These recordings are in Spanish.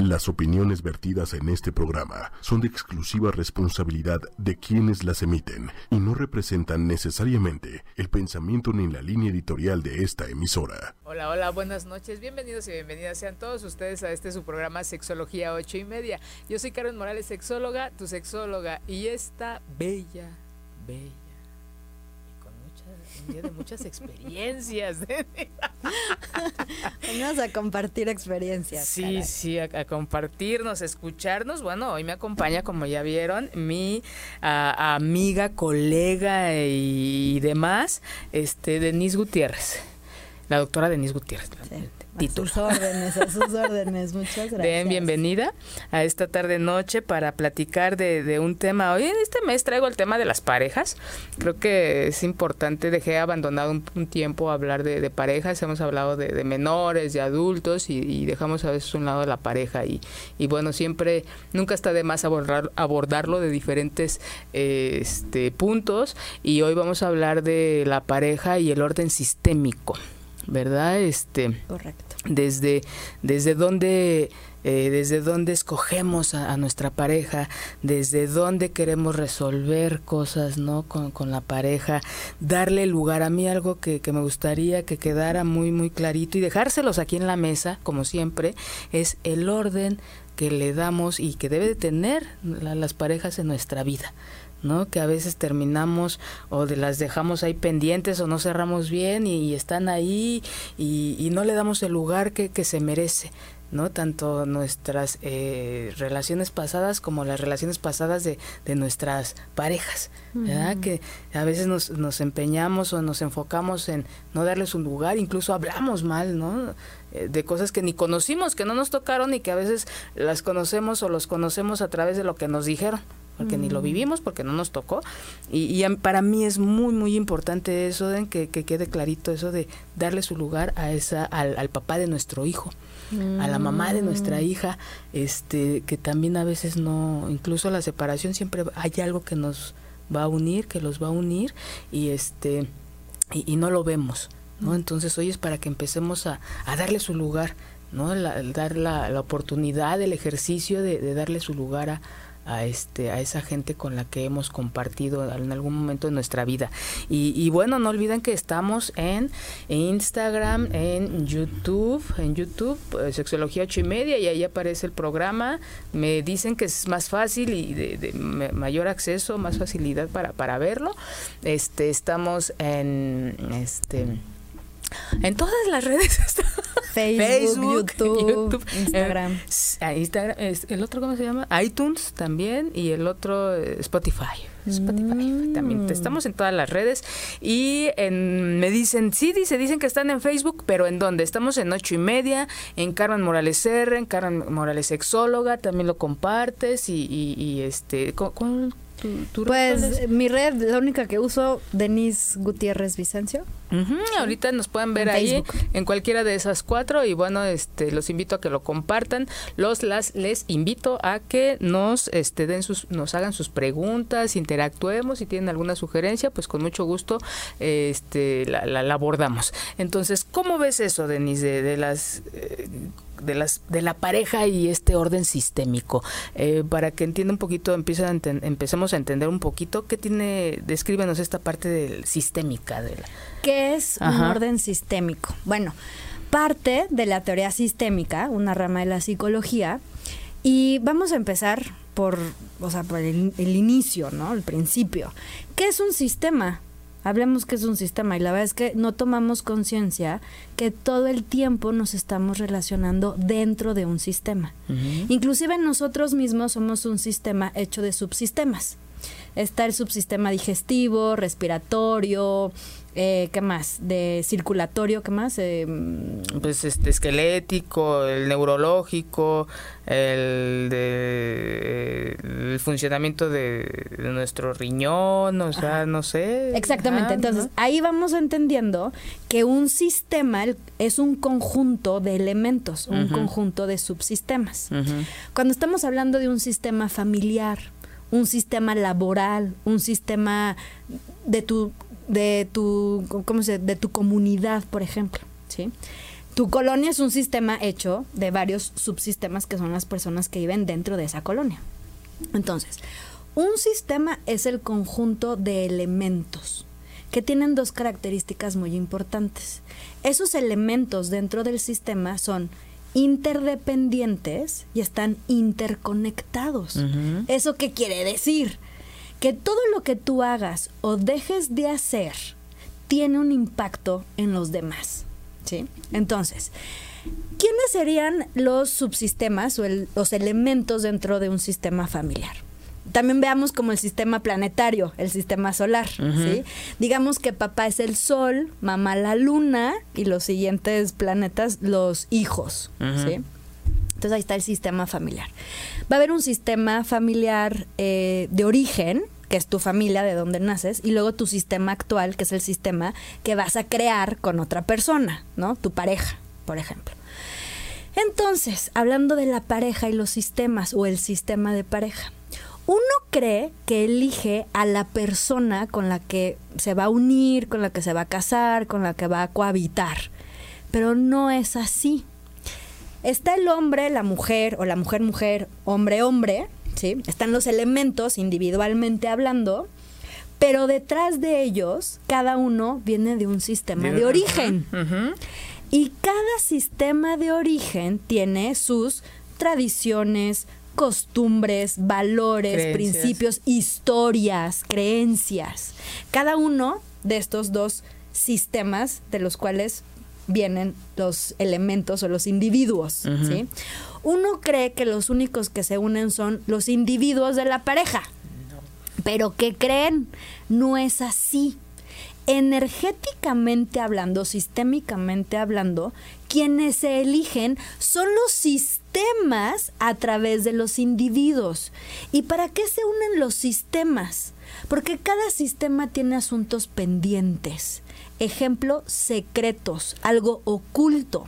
Las opiniones vertidas en este programa son de exclusiva responsabilidad de quienes las emiten y no representan necesariamente el pensamiento ni la línea editorial de esta emisora. Hola, hola, buenas noches, bienvenidos y bienvenidas sean todos ustedes a este su programa Sexología 8 y media. Yo soy Karen Morales, sexóloga, tu sexóloga, y esta bella, bella de muchas experiencias. Vamos a compartir experiencias. Sí, sí, a, compartirnos, escucharnos. Bueno, hoy me acompaña, como ya vieron, mi amiga, colega y, demás, este, Denise Gutiérrez. La doctora Denise Gutiérrez. A sus órdenes, a sus órdenes. Muchas gracias. Bien, bienvenida a esta tarde-noche para platicar de, un tema. Hoy en este mes traigo el tema de las parejas. Creo que es importante, dejé abandonado un, tiempo hablar de, parejas. Hemos hablado de, menores, de adultos y, dejamos a veces un lado de la pareja. Y, y bueno, siempre, nunca está de más abordar, abordarlo de diferentes este, puntos. Y hoy vamos a hablar de la pareja y el orden sistémico. ¿Verdad? Este, Correcto desde, desde dónde eh, desde dónde escogemos a, nuestra pareja, desde dónde queremos resolver cosas ¿no? con, con la pareja, darle lugar a mí algo que, que, me gustaría que quedara muy muy clarito y dejárselos aquí en la mesa, como siempre, es el orden que le damos y que debe de tener las parejas en nuestra vida. ¿No? Que a veces terminamos o de las dejamos ahí pendientes o no cerramos bien y, están ahí y, no le damos el lugar que, que se merece. ¿no? Tanto nuestras eh, relaciones pasadas como las relaciones pasadas de, de nuestras parejas, ¿verdad? Que a veces nos, nos empeñamos o nos enfocamos en no darles un lugar, incluso hablamos mal, ¿no? Eh, de cosas que ni conocimos, que no nos tocaron y que a veces las conocemos o los conocemos a través de lo que nos dijeron porque ni lo vivimos, porque no nos tocó. Y, para mí es muy, muy importante eso, de que, quede clarito eso de darle su lugar a esa, al, papá de nuestro hijo, a la mamá de nuestra mm. hija, este, que también a veces no, incluso la separación siempre hay algo que nos va a unir, que los va a unir, y este, y, no lo vemos. ¿no? Mm. Entonces hoy es para que empecemos a, darle su lugar, ¿no? dar la, la, oportunidad, el ejercicio de, de darle su lugar a, a este a esa gente con la que hemos compartido en algún momento de nuestra vida. Y, bueno no olviden que estamos en Instagram en YouTube en YouTube pues, sexología ocho y media y ahí aparece el programa. Me dicen que es más fácil y de, mayor acceso más facilidad para para verlo. Este estamos en este en todas las redes. Facebook, YouTube, Instagram. Eh, Instagram. ¿El otro cómo se llama? iTunes también y el otro eh, Spotify. Spotify mm. también. Estamos en todas las redes y en, me dicen, sí, dice, dicen que están en Facebook, pero ¿en dónde? Estamos en ocho y media, en Carmen Morales R, en Carmen Morales Sexóloga, también lo compartes y, y, este, ¿cuál, pues mi red, la única que uso, Denise Gutiérrez Vicencio. Ahorita nos pueden ver ahí en cualquiera de esas cuatro y bueno, este los invito a que lo compartan. Los las les invito a que nos este den sus nos hagan sus preguntas, interactuemos si tienen alguna sugerencia, pues con mucho gusto este la, la, abordamos. Entonces, ¿cómo ves eso, Denise de, las eh, de las de la pareja y este orden sistémico. Eh, para que entienda un poquito empieza a empecemos a entender un poquito qué tiene descríbenos esta parte del sistémica de la... qué es un orden sistémico bueno parte de la teoría sistémica una rama de la psicología y vamos a empezar por o sea por el, el inicio no el principio. Qué es un sistema Hablemos que es un sistema y la verdad es que no tomamos conciencia que todo el tiempo nos estamos relacionando dentro de un sistema. Inclusive nosotros mismos somos un sistema hecho de subsistemas. Está el subsistema digestivo, respiratorio, eh, ¿Qué más? De circulatorio, ¿qué más? Eh, pues este esquelético, el neurológico, el de el funcionamiento de, nuestro riñón, o sea, no sé. Exactamente. Entonces, ahí vamos entendiendo que un sistema es un conjunto de elementos, un conjunto de subsistemas. Cuando estamos hablando de un sistema familiar, un sistema laboral, un sistema de tu de tu, ¿cómo se, de tu comunidad, por ejemplo, ¿sí? Tu colonia es un sistema hecho de varios subsistemas que son las personas que viven dentro de esa colonia. Entonces, un sistema es el conjunto de elementos que tienen dos características muy importantes. Esos elementos dentro del sistema son interdependientes y están interconectados. ¿Eso qué quiere decir? Que todo lo que tú hagas o dejes de hacer tiene un impacto en los demás. ¿sí? Entonces, ¿quiénes serían los subsistemas o los elementos dentro de un sistema familiar? también veamos como el sistema planetario, el sistema solar, ¿sí? Digamos que papá es el sol, mamá la luna y los siguientes planetas los hijos, ¿sí? Entonces ahí está el sistema familiar. Va a haber un sistema familiar eh, de origen, que es tu familia, de donde naces, y luego tu sistema actual, que es el sistema que vas a crear con otra persona, ¿no? Tu pareja, por ejemplo. Entonces, hablando de la pareja y los sistemas o el sistema de pareja, uno cree que elige a la persona con la que se va a unir, con la que se va a casar, con la que va a cohabitar. Pero no es así. Está el hombre, la mujer, o la mujer, mujer, hombre, hombre, ¿sí? Están los elementos individualmente hablando, pero detrás de ellos, cada uno viene de un sistema de origen. Y cada sistema de origen tiene sus tradiciones, costumbres, valores, principios, historias, creencias. Cada uno de estos dos sistemas de los cuales vienen los elementos o los individuos, Uno cree que los únicos que se unen son los individuos de la pareja. Pero ¿qué creen? No es así energéticamente hablando, sistémicamente hablando, quienes se eligen son los sistemas a través de los individuos. ¿Y para qué se unen los sistemas? Porque cada sistema tiene asuntos pendientes. Ejemplo, secretos, algo oculto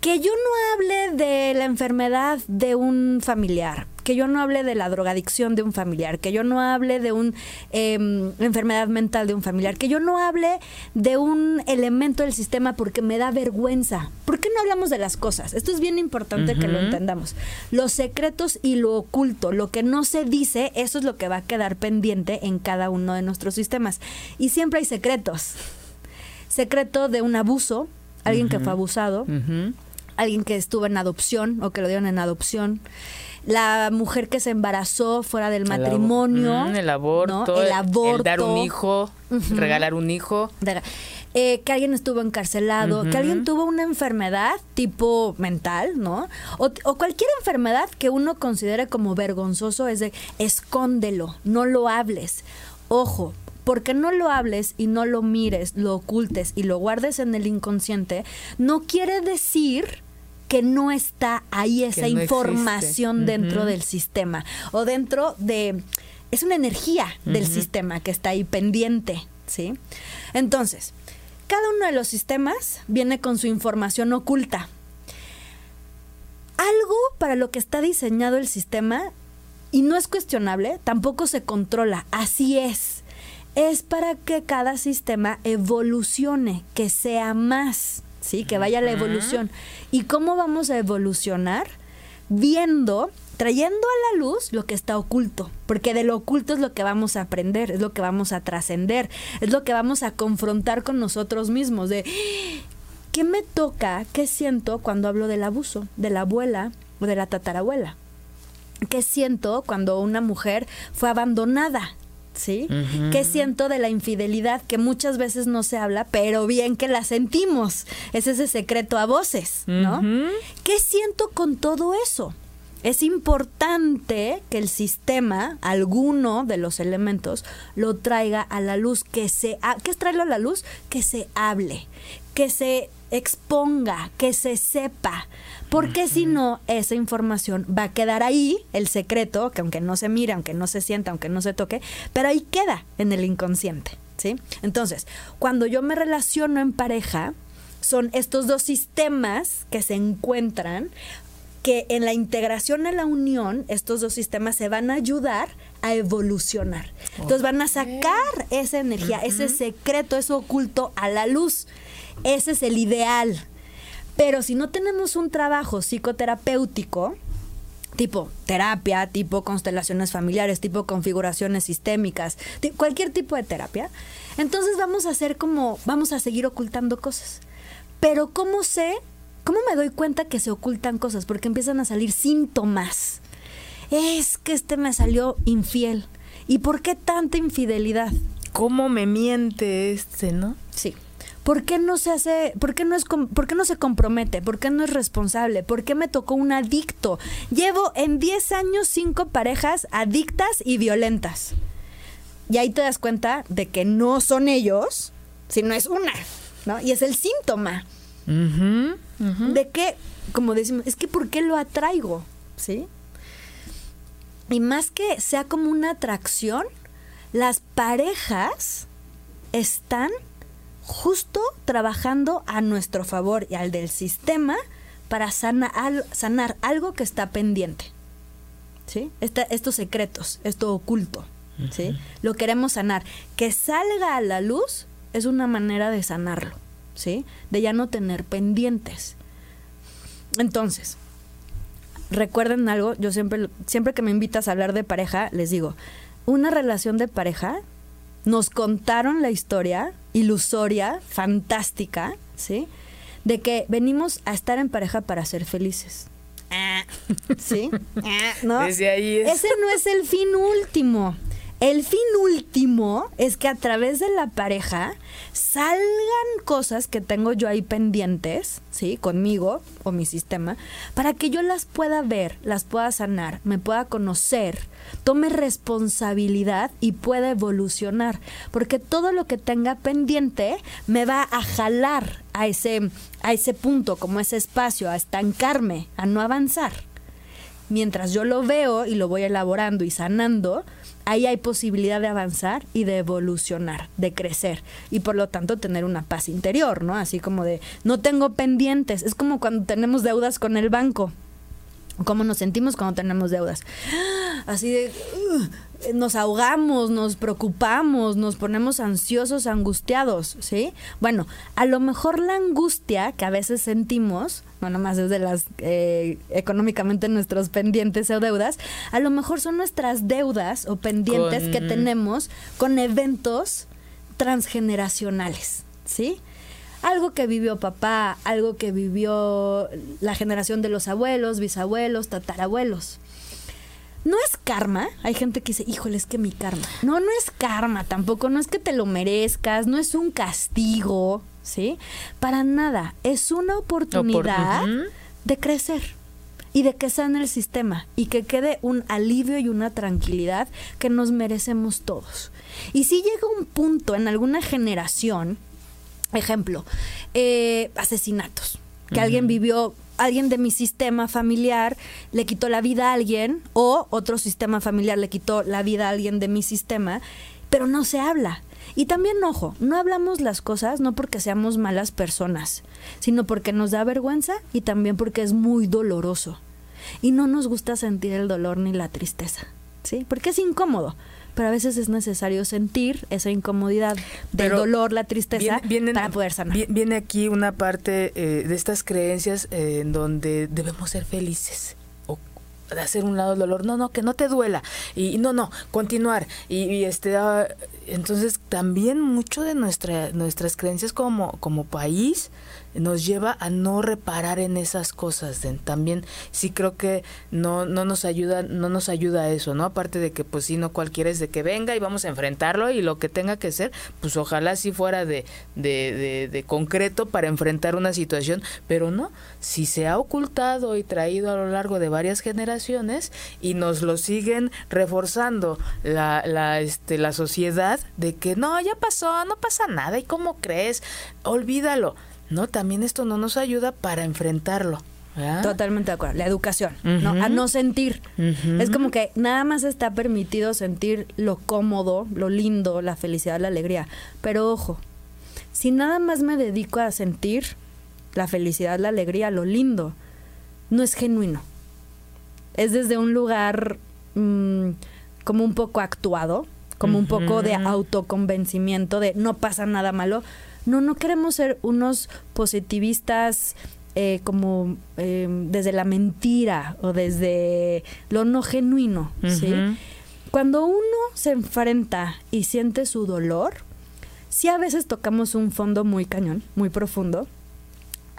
que yo no hable de la enfermedad de un familiar, que yo no hable de la drogadicción de un familiar, que yo no hable de una em, enfermedad mental de un familiar, que yo no hable de un elemento del sistema porque me da vergüenza. ¿Por qué no hablamos de las cosas? Esto es bien importante que lo entendamos. Los secretos y lo oculto, lo que no se dice, eso es lo que va a quedar pendiente en cada uno de nuestros sistemas. Y siempre hay secretos. Secreto de un abuso, alguien que fue abusado alguien que estuvo en adopción o que lo dieron en adopción. La mujer que se embarazó fuera del matrimonio, el, aborto, el aborto, dar un hijo, regalar un hijo, eh, que alguien estuvo encarcelado, que alguien tuvo una enfermedad tipo mental, ¿no? O, o, cualquier enfermedad que uno considere como vergonzoso es de escóndelo, no lo hables. Ojo, porque no lo hables y no lo mires, lo ocultes y lo guardes en el inconsciente, no quiere decir que no está ahí esa información dentro del sistema o dentro de... Es una energía del sistema que está ahí pendiente, ¿sí? Entonces, cada uno de los sistemas viene con su información oculta. Algo para lo que está diseñado el sistema, y no es cuestionable, tampoco se controla, así es. Es para que cada sistema evolucione, que sea más. ¿Sí? Que vaya la evolución. ¿Y cómo vamos a evolucionar? Viendo, trayendo a la luz lo que está oculto, porque de lo oculto es lo que vamos a aprender, es lo que vamos a trascender, es lo que vamos a confrontar con nosotros mismos, de ¿qué me toca? ¿Qué siento cuando hablo del abuso de la abuela o de la tatarabuela? ¿Qué siento cuando una mujer fue abandonada? ¿Sí? ¿Qué siento de la infidelidad que muchas veces no se habla, pero bien que la sentimos? Es ese secreto a voces, ¿no? ¿Qué siento con todo eso? Es importante que el sistema, alguno de los elementos, lo traiga a la luz, que se... ¿Qué es traerlo a la luz? Que se hable, que se exponga, que se sepa, porque si no, esa información va a quedar ahí, el secreto, que aunque no se mire, aunque no se sienta, aunque no se toque, pero ahí queda en el inconsciente, ¿sí? Entonces, cuando yo me relaciono en pareja, son estos dos sistemas que se encuentran que en la integración, en la unión, estos dos sistemas se van a ayudar a evolucionar. Entonces van a sacar esa energía, ese secreto, eso oculto a la luz. Ese es el ideal. Pero si no tenemos un trabajo psicoterapéutico, tipo terapia, tipo constelaciones familiares, tipo configuraciones sistémicas, cualquier tipo de terapia, entonces vamos a hacer como, vamos a seguir ocultando cosas. Pero ¿cómo sé? ¿Cómo me doy cuenta que se ocultan cosas? Porque empiezan a salir síntomas. Es que este me salió infiel. ¿Y por qué tanta infidelidad? ¿Cómo me miente este, no? Sí. ¿Por qué no se hace, por qué no es, por qué no se compromete? ¿Por qué no es responsable? ¿Por qué me tocó un adicto? Llevo en 10 años cinco parejas adictas y violentas. Y ahí te das cuenta de que no son ellos, sino es una, ¿no? Y es el síntoma. De que, como decimos, es que ¿por qué lo atraigo? ¿Sí? Y más que sea como una atracción, las parejas están justo trabajando a nuestro favor y al del sistema para sanar algo que está pendiente. ¿Sí? estos secretos, esto oculto. ¿sí? Lo queremos sanar. Que salga a la luz es una manera de sanarlo, ¿sí? De ya no tener pendientes. Entonces, recuerden algo, yo siempre, siempre que me invitas a hablar de pareja, les digo, una relación de pareja, nos contaron la historia ilusoria, fantástica, ¿sí? De que venimos a estar en pareja para ser felices. Ah. ¿Sí? Ah, ¿No? Desde ahí Ese no es el fin último. El fin último es que a través de la pareja salgan cosas que tengo yo ahí pendientes, ¿sí? Conmigo o mi sistema, para que yo las pueda ver, las pueda sanar, me pueda conocer, tome responsabilidad y pueda evolucionar. Porque todo lo que tenga pendiente me va a jalar a ese, a ese punto, como ese espacio, a estancarme, a no avanzar. Mientras yo lo veo y lo voy elaborando y sanando, ahí hay posibilidad de avanzar y de evolucionar, de crecer y por lo tanto tener una paz interior, ¿no? Así como de, no tengo pendientes, es como cuando tenemos deudas con el banco. ¿Cómo nos sentimos cuando tenemos deudas? Así de, nos ahogamos, nos preocupamos, nos ponemos ansiosos, angustiados, ¿sí? Bueno, a lo mejor la angustia que a veces sentimos, no nomás es de las eh, económicamente nuestros pendientes o deudas, a lo mejor son nuestras deudas o pendientes que tenemos con eventos transgeneracionales, ¿sí? Algo que vivió papá, algo que vivió la generación de los abuelos, bisabuelos, tatarabuelos no es karma. Hay gente que dice, híjole, es que mi karma. No, no es karma tampoco. No es que te lo merezcas. No es un castigo. ¿Sí? Para nada. Es una oportunidad de crecer y de que sane el sistema y que quede un alivio y una tranquilidad que nos merecemos todos. Y si llega un punto en alguna generación, ejemplo, eh, asesinatos, que alguien vivió alguien de mi sistema familiar le quitó la vida a alguien o otro sistema familiar le quitó la vida a alguien de mi sistema, pero no se habla. Y también, ojo, no hablamos las cosas no porque seamos malas personas, sino porque nos da vergüenza y también porque es muy doloroso. Y no nos gusta sentir el dolor ni la tristeza, ¿sí? Porque es incómodo pero a veces es necesario sentir esa incomodidad del dolor, la tristeza, para poder sanar. Viene aquí una parte eh, de estas creencias eh, en donde debemos ser felices o de hacer un lado el dolor, no, no, que no te duela y, no, no, continuar. Y, este, ah, entonces también mucho de nuestra, nuestras creencias como, como país nos lleva a no reparar en esas cosas. También sí creo que no, no nos ayuda, no nos ayuda eso, ¿no? Aparte de que pues si no cualquiera es de que venga y vamos a enfrentarlo y lo que tenga que ser, pues ojalá si fuera de, de, de, concreto para enfrentar una situación, pero no, si se ha ocultado y traído a lo largo de varias generaciones y nos lo siguen reforzando la, la, este, la sociedad de que no, ya pasó, no pasa nada, ¿y cómo crees? Olvídalo ¿no? También esto no nos ayuda para enfrentarlo. Totalmente de acuerdo. La educación, ¿no? A no sentir. Es como que nada más está permitido sentir lo cómodo, lo lindo, la felicidad, la alegría. Pero ojo, si nada más me dedico a sentir la felicidad, la alegría, lo lindo, no es genuino. Es desde un lugar mm, como un poco actuado, como un poco de autoconvencimiento de no pasa nada malo, no, no queremos ser unos positivistas eh, como em, desde la mentira o desde lo no genuino, ¿sí? Cuando uno se enfrenta y siente su dolor, sí a veces tocamos un fondo muy cañón, muy profundo.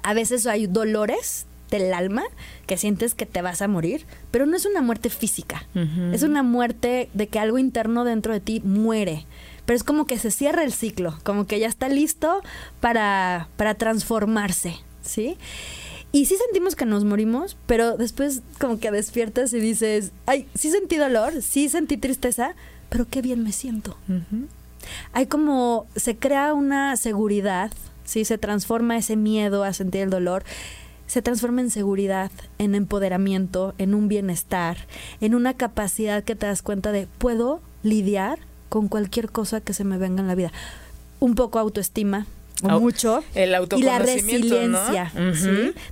A veces hay dolores del alma que sientes que te vas a morir, pero no es una muerte física. Es una muerte de que algo interno dentro de ti muere. Pero es como que se cierra el ciclo, como que ya está listo para, para transformarse, ¿sí? Y sí sentimos que nos morimos, pero después como que despiertas y dices, ay, sí sentí dolor, sí sentí tristeza, pero qué bien me siento. Hay como, se crea una seguridad, ¿sí? Se transforma ese miedo a sentir el dolor, se transforma en seguridad, en empoderamiento, en un bienestar, en una capacidad que te das cuenta de, puedo lidiar con cualquier cosa que se me venga en la vida. Un poco autoestima, mucho. El y la resiliencia,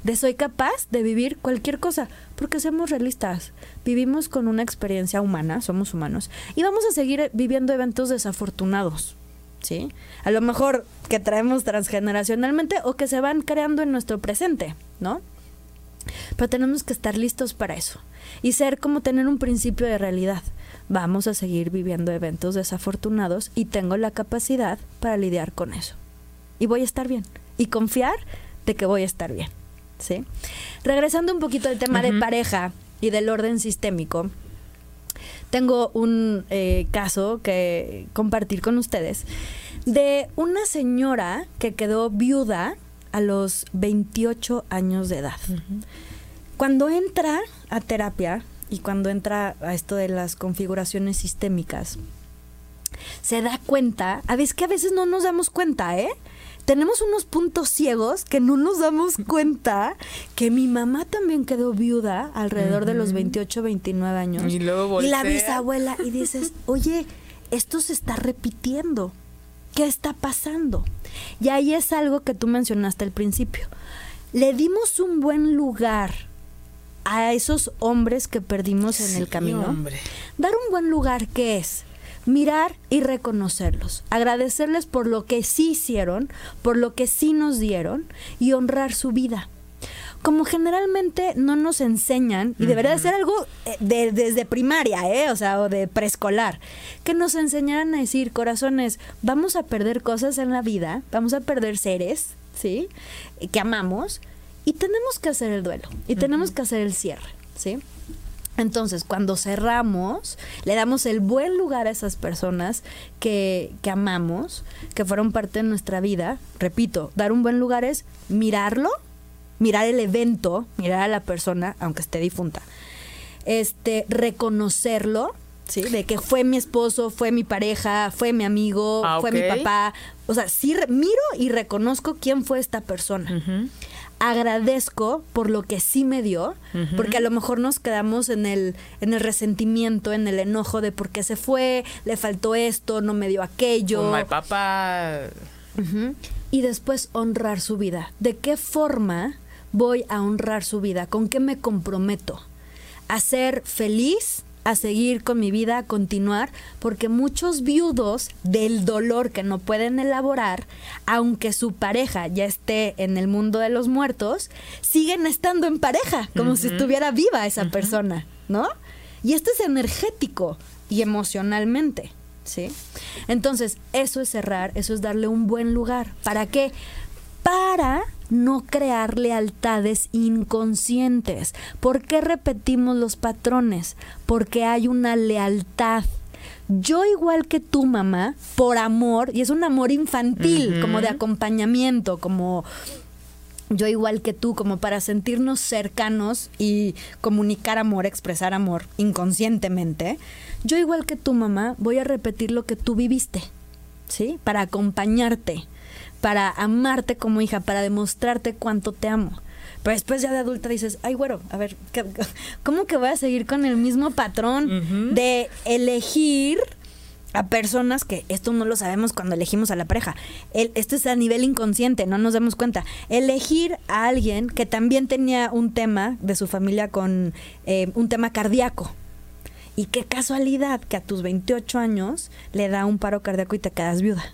De soy capaz de vivir cualquier cosa, porque seamos realistas, vivimos con una experiencia humana, somos humanos, y vamos a seguir viviendo eventos desafortunados, ¿sí? A lo mejor que traemos transgeneracionalmente o que se van creando en nuestro presente, ¿no? Pero tenemos que estar listos para eso y ser como tener un principio de realidad. Vamos a seguir viviendo eventos desafortunados y tengo la capacidad para lidiar con eso y voy a estar bien. Y confiar de que voy a estar bien. ¿Sí? Regresando un poquito al tema de pareja y del orden sistémico, tengo un eh, caso que compartir con ustedes de una señora que quedó viuda a los 28 años de edad. Cuando entra a terapia y cuando entra a esto de las configuraciones sistémicas, se da cuenta, a veces que a veces no nos damos cuenta, ¿eh? Tenemos unos puntos ciegos que no nos damos cuenta que mi mamá también quedó viuda alrededor de los 28, 29 años. Y luego Y la bisabuela, y dices, oye, esto se está repitiendo. ¿Qué está pasando? Y ahí es algo que tú mencionaste al principio. Le dimos un buen lugar a esos hombres que perdimos en el camino. Hombre. Dar un buen lugar, ¿qué es? Mirar y reconocerlos, agradecerles por lo que sí hicieron, por lo que sí nos dieron y honrar su vida. Como generalmente no nos enseñan, y debería ser algo eh, de, desde primaria, ¿eh? o sea, o de preescolar, que nos enseñaran a decir, corazones, vamos a perder cosas en la vida, vamos a perder seres, ¿sí? Que amamos, y tenemos que hacer el duelo, y tenemos que hacer el cierre, ¿sí? Entonces, cuando cerramos, le damos el buen lugar a esas personas que, que, amamos, que fueron parte de nuestra vida. Repito, dar un buen lugar es mirarlo, mirar el evento, mirar a la persona, aunque esté difunta. Este, reconocerlo, ¿sí? De que fue mi esposo, fue mi pareja, fue mi amigo, ah, fue mi papá. O sea, sí miro y reconozco quién fue esta persona agradezco por lo que sí me dio, porque a lo mejor nos quedamos en el, en el resentimiento, en el enojo de por qué se fue, le faltó esto, no me dio aquello. Con papá. Y después honrar su vida. ¿De qué forma voy a honrar su vida? ¿Con qué me comprometo? ¿A ser feliz? A seguir con mi vida, a continuar, porque muchos viudos del dolor que no pueden elaborar, aunque su pareja ya esté en el mundo de los muertos, siguen estando en pareja, como si estuviera viva esa persona, ¿no? Y esto es energético y emocionalmente, ¿sí? Entonces, eso es cerrar, eso es darle un buen lugar. ¿Para qué? Para no crear lealtades inconscientes. ¿Por qué repetimos los patrones? Porque hay una lealtad. Yo igual que tu mamá, por amor, y es un amor infantil, como de acompañamiento, como yo igual que tú, como para sentirnos cercanos y comunicar amor, expresar amor inconscientemente, yo igual que tu mamá voy a repetir lo que tú viviste, ¿sí? Para acompañarte para amarte como hija, para demostrarte cuánto te amo. Pero después ya de adulta dices, ay, güero, a ver, ¿cómo que voy a seguir con el mismo patrón de elegir a personas que esto no lo sabemos cuando elegimos a la pareja. esto es a nivel inconsciente, no nos damos cuenta. Elegir a alguien que también tenía un tema de su familia con eh, un tema cardíaco. Y qué casualidad que a tus 28 años le da un paro cardíaco y te quedas viuda.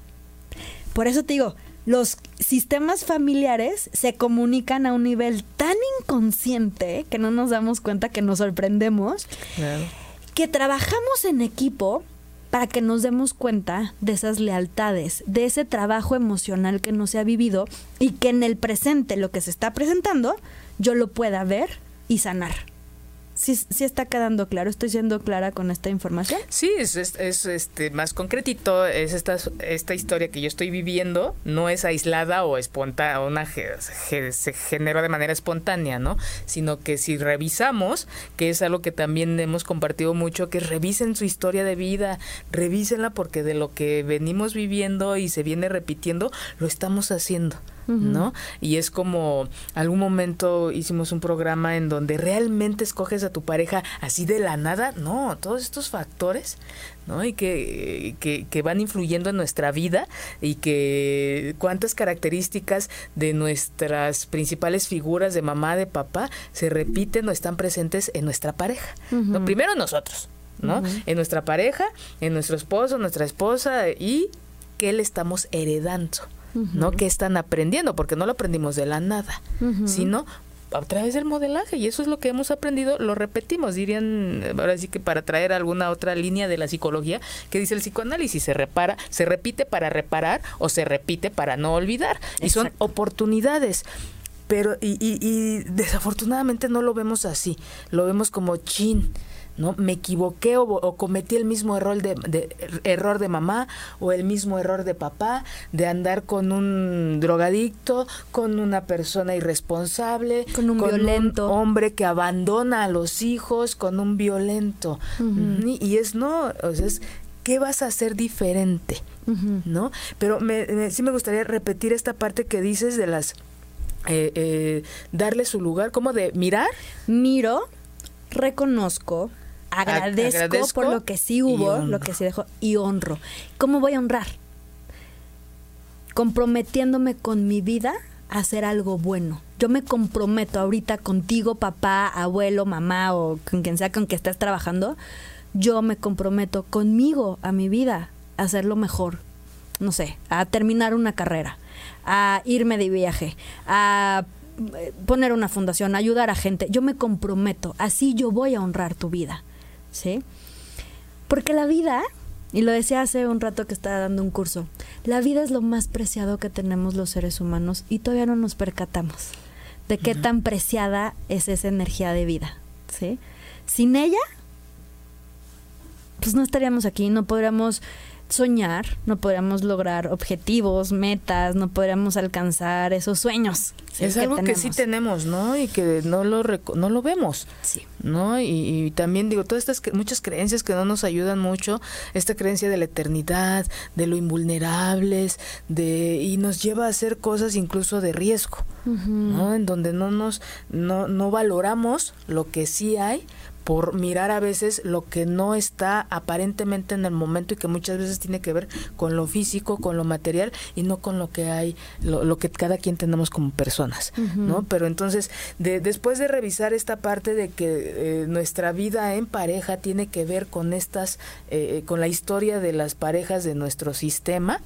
Por eso te digo, los sistemas familiares se comunican a un nivel tan inconsciente que no nos damos cuenta que nos sorprendemos, que trabajamos en equipo para que nos demos cuenta de esas lealtades, de ese trabajo emocional que no se ha vivido y que en el presente, lo que se está presentando, yo lo pueda ver y sanar sí, sí está quedando claro. ¿Estoy siendo clara con esta información? Sí, es, es, este, más concretito. Es esta, esta historia que yo estoy viviendo. No es aislada o espontánea, se generó de manera espontánea, ¿no? Sino que si revisamos, que es algo que también hemos compartido mucho, que revisen su historia de vida, revísenla porque de lo que venimos viviendo y se viene repitiendo, lo estamos haciendo. ¿No? Y es como algún momento hicimos un programa en donde realmente escoges a tu pareja así de la nada, no, todos estos factores, ¿no? Y que, que, van influyendo en nuestra vida y que cuántas características de nuestras principales figuras de mamá, de papá, se repiten o están presentes en nuestra pareja. ¿no? Primero nosotros, ¿no? En nuestra pareja, en nuestro esposo, nuestra esposa y qué le estamos heredando. ¿No? Que están aprendiendo, porque no lo aprendimos de la nada, sino a través del modelaje y eso es lo que hemos aprendido, lo repetimos, dirían ahora sí que para traer alguna otra línea de la psicología que dice el psicoanálisis se repara, se repite para reparar o se repite para no olvidar y son oportunidades pero y, y, y, desafortunadamente no lo vemos así, lo vemos como chin, ¿no? Me equivoqué o, cometí el mismo error de, error de mamá o el mismo error de papá, de andar con un drogadicto, con una persona irresponsable, con un violento hombre que abandona a los hijos, con un violento. Y es no, o sea, es ¿qué vas a hacer diferente? ¿No? Pero me, sí me gustaría repetir esta parte que dices de las eh, eh, darle su lugar, como de mirar. Miro, reconozco, agradezco, por lo que sí hubo, lo que sí dejó, y honro. ¿Cómo voy a honrar? Comprometiéndome con mi vida a hacer algo bueno. Yo me comprometo ahorita contigo, papá, abuelo, mamá o con quien sea con que estés trabajando. Yo me comprometo conmigo a mi vida a hacerlo mejor. No sé, a terminar una carrera, a irme de viaje, a eh, poner una fundación, a ayudar a gente. Yo me comprometo, así yo voy a honrar tu vida. ¿Sí? Porque la vida, y lo decía hace un rato que estaba dando un curso, la vida es lo más preciado que tenemos los seres humanos y todavía no nos percatamos de qué tan preciada es esa energía de vida, ¿sí? Sin ella, pues no estaríamos aquí, no podríamos soñar, no podríamos lograr objetivos, metas, no podríamos alcanzar esos sueños. Es algo que sí tenemos, ¿no? Y que no lo no lo vemos. Sí. ¿No? Y, también digo, todas estas muchas creencias que no nos ayudan mucho, esta creencia de la eternidad, de lo invulnerables, de y nos lleva a hacer cosas incluso de riesgo, ¿no? En donde no nos no no valoramos lo que sí hay por mirar a veces lo que no está aparentemente en el momento y que muchas veces tiene que ver con lo físico, con lo material y no con lo que hay, lo, que cada quien tenemos como personas, ¿no? Pero entonces, de, después de revisar esta parte de que eh, nuestra vida en pareja tiene que ver con estas, eh, con la historia de las parejas de nuestro sistema,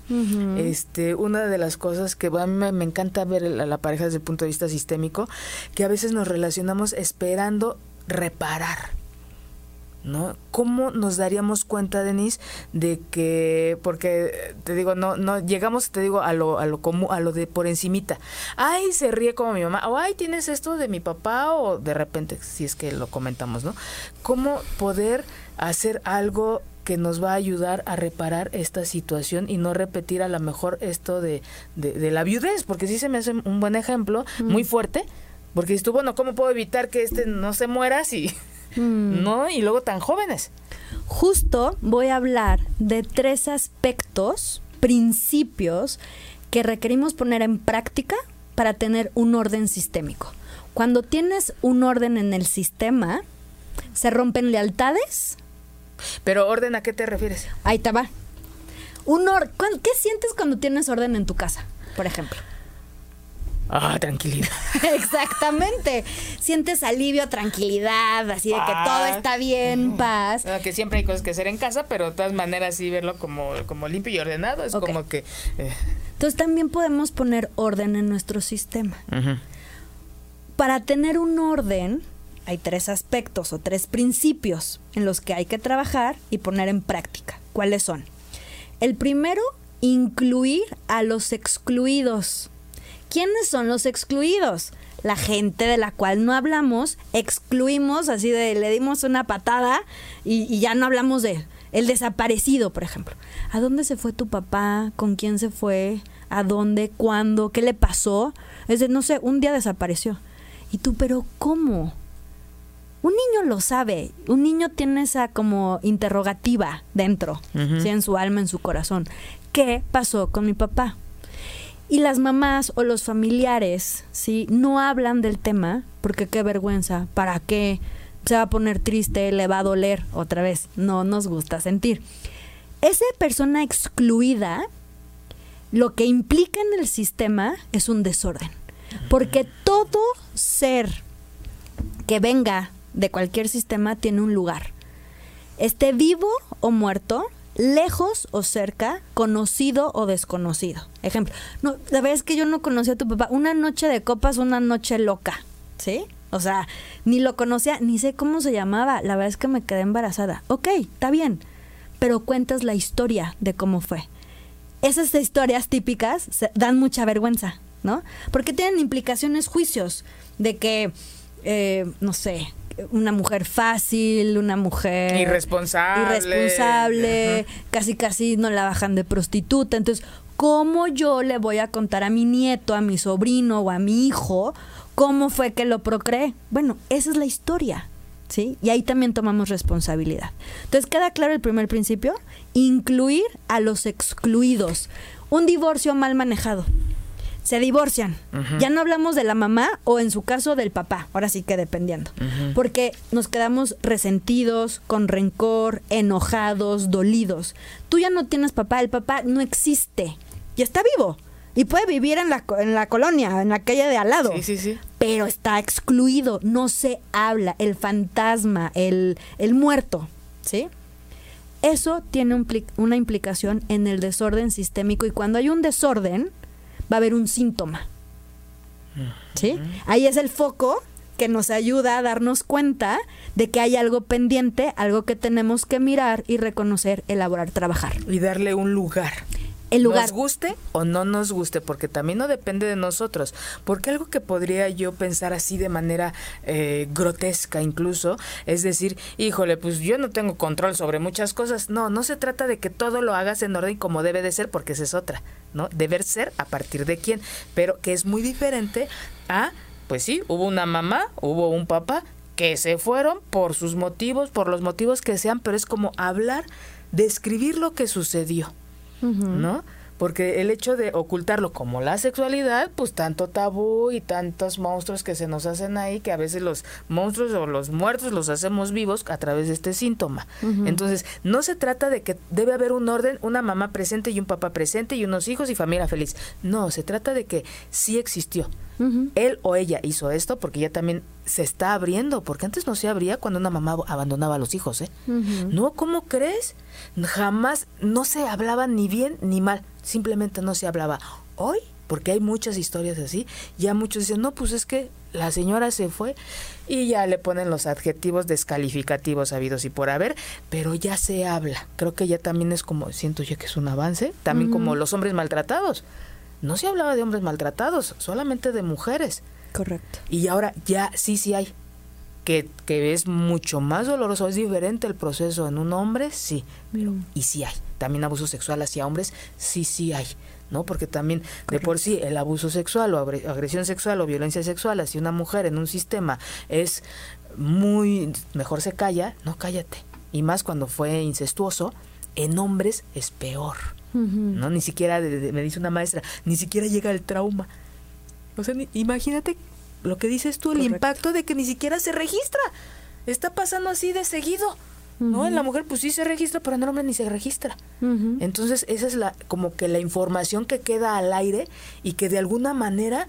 este, una de las cosas que a mí me, encanta ver a la pareja desde el punto de vista sistémico, que a veces nos relacionamos esperando reparar. ¿no? ¿Cómo nos daríamos cuenta, Denise, de que, porque te digo, no, no, llegamos, te digo, a lo, a lo común, a lo de por encimita. Ay, se ríe como mi mamá, o ay, tienes esto de mi papá, o de repente, si es que lo comentamos, ¿no? ¿Cómo poder hacer algo que nos va a ayudar a reparar esta situación y no repetir a lo mejor esto de, de, la viudez, porque sí se me hace un buen ejemplo, muy fuerte, porque dices tú, bueno, ¿cómo puedo evitar que este no se muera si... Mm. ¿No? Y luego tan jóvenes. Justo voy a hablar de tres aspectos, principios, que requerimos poner en práctica para tener un orden sistémico. Cuando tienes un orden en el sistema, se rompen lealtades. Pero orden a qué te refieres? Ahí te va. Un ¿Qué sientes cuando tienes orden en tu casa, por ejemplo? Ah, tranquilidad. Exactamente. Sientes alivio, tranquilidad, así de que todo está bien, paz. que siempre hay cosas que hacer en casa, pero de todas maneras sí verlo como, como limpio y ordenado es como que... Eh, Entonces también podemos poner orden en nuestro sistema. Para tener un orden, hay tres aspectos o tres principios en los que hay que trabajar y poner en práctica. ¿Cuáles son? El primero, incluir a los excluidos. ¿Quiénes son los excluidos? La gente de la cual no hablamos, excluimos, así de le dimos una patada y, ya no hablamos de él. El desaparecido, por ejemplo. ¿A dónde se fue tu papá? ¿Con quién se fue? ¿A dónde? ¿Cuándo? ¿Qué le pasó? Es de, no sé, un día desapareció. Y tú, pero ¿cómo? Un niño lo sabe, un niño tiene esa como interrogativa dentro, en su alma, en su corazón. ¿Qué pasó con mi papá? Y las mamás o los familiares, ¿sí? No hablan del tema porque qué vergüenza, ¿para qué? Se va a poner triste, le va a doler otra vez. No nos gusta sentir. Esa persona excluida, lo que implica en el sistema es un desorden. Porque todo ser que venga de cualquier sistema tiene un lugar. Esté vivo o muerto, lejos o cerca, conocido o desconocido. Ejemplo, no, la verdad es que yo no conocía a tu papá. Una noche de copas, una noche loca, ¿sí? O sea, ni lo conocía, ni sé cómo se llamaba. La verdad es que me quedé embarazada. Ok, está bien. Pero cuentas la historia de cómo fue. Esas historias típicas dan mucha vergüenza, ¿no? Porque tienen implicaciones, juicios de que, eh, no sé, una mujer fácil, una mujer irresponsable, irresponsable casi casi no la bajan de prostituta. Entonces, ¿cómo yo le voy a contar a mi nieto, a mi sobrino o a mi hijo cómo fue que lo procreé? Bueno, esa es la historia. ¿Sí? Y ahí también tomamos responsabilidad. Entonces, queda claro el primer principio, incluir a los excluidos. Un divorcio mal manejado se divorcian. Ya no hablamos de la mamá o en su caso del papá, ahora sí que dependiendo. Porque nos quedamos resentidos, con rencor, enojados, dolidos. Tú ya no tienes papá, el papá no existe y está vivo. Y puede vivir en la, en la colonia, en la calle de al lado. Sí, sí, sí. Pero está excluido, no se habla, el fantasma, el, el muerto, ¿sí? Eso tiene una implicación en el desorden sistémico y cuando hay un desorden, va a haber un síntoma. ¿Sí? Ahí es el foco que nos ayuda a darnos cuenta de que hay algo pendiente, algo que tenemos que mirar y reconocer, elaborar, trabajar. Y darle un lugar el lugar. Nos guste o no nos guste, porque también no depende de nosotros. Porque algo que podría yo pensar así de manera eh, grotesca incluso, es decir, híjole, pues yo no tengo control sobre muchas cosas. No, no se trata de que todo lo hagas en orden como debe de ser, porque esa es otra, ¿no? Deber ser a partir de quién, pero que es muy diferente a, pues sí, hubo una mamá, hubo un papá que se fueron por sus motivos, por los motivos que sean, pero es como hablar, describir lo que sucedió. ¿No? Porque el hecho de ocultarlo como la sexualidad, pues tanto tabú y tantos monstruos que se nos hacen ahí, que a veces los monstruos o los muertos los hacemos vivos a través de este síntoma. Entonces, no se trata de que debe haber un orden, una mamá presente y un papá presente y unos hijos y familia feliz. No, se trata de que sí existió. Él o ella hizo esto porque ya también se está abriendo, porque antes no se abría cuando una mamá abandonaba a los hijos, ¿eh? No, ¿cómo crees? Jamás no se hablaba ni bien ni mal, simplemente no se hablaba. Hoy, porque hay muchas historias así, ya muchos dicen, no, pues es que la señora se fue y ya le ponen los adjetivos descalificativos habidos y por haber, pero ya se habla. Creo que ya también es como, siento yo que es un avance, también como los hombres maltratados no se hablaba de hombres maltratados, solamente de mujeres. Correcto. Y ahora ya sí, sí hay. Que, que es mucho más doloroso, es diferente el proceso en un hombre, sí, pero mm. y sí hay. También abuso sexual hacia hombres, sí, sí hay. ¿no? Porque también de por sí el abuso sexual o agresión sexual o violencia sexual hacia una mujer en un sistema es muy mejor se calla, no cállate. Y más cuando fue incestuoso, en hombres es peor. ¿no? Ni siquiera, me dice una maestra, ni siquiera llega el trauma. O sea, imagínate lo que dices tú, el impacto de que ni siquiera se registra. Está pasando así de seguido. ¿no? En la mujer pues sí se registra, pero en el hombre ni se registra. Entonces esa es la como que la información que queda al aire y que de alguna manera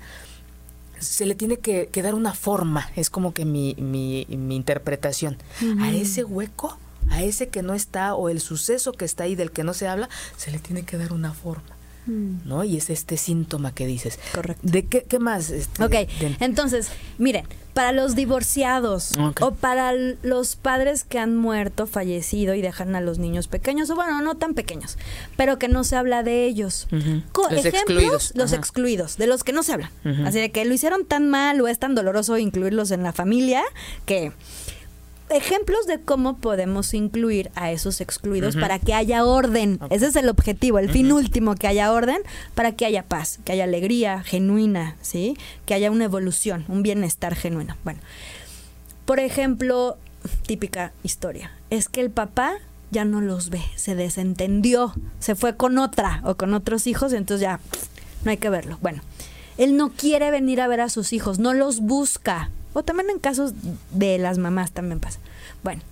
se le tiene que, dar una forma, es como que mi, mi, mi interpretación. A ese hueco a ese que no está o el suceso que está ahí del que no se habla, se le tiene que dar una forma. Mm. ¿No? Y es este síntoma que dices. Correcto. ¿De qué, qué más? Este, ok, entonces, miren, para los divorciados o para los padres que han muerto, fallecido y dejan a los niños pequeños, o bueno, no tan pequeños, pero que no se habla de ellos. los excluidos. Los excluidos, de los que no se habla. Así de que lo hicieron tan mal o es tan doloroso incluirlos en la familia que ejemplos de cómo podemos incluir a esos excluidos para que haya orden. Ese es el objetivo, el fin último, que haya orden para que haya paz, que haya alegría genuina, ¿sí? Que haya una evolución, un bienestar genuino. Bueno, por ejemplo, típica historia, es que el papá ya no los ve, se desentendió, se fue con otra o con otros hijos, entonces ya no hay que verlo. Bueno, él no quiere venir a ver a sus hijos, no los busca, o también en casos de las mamás también pasa. Bueno,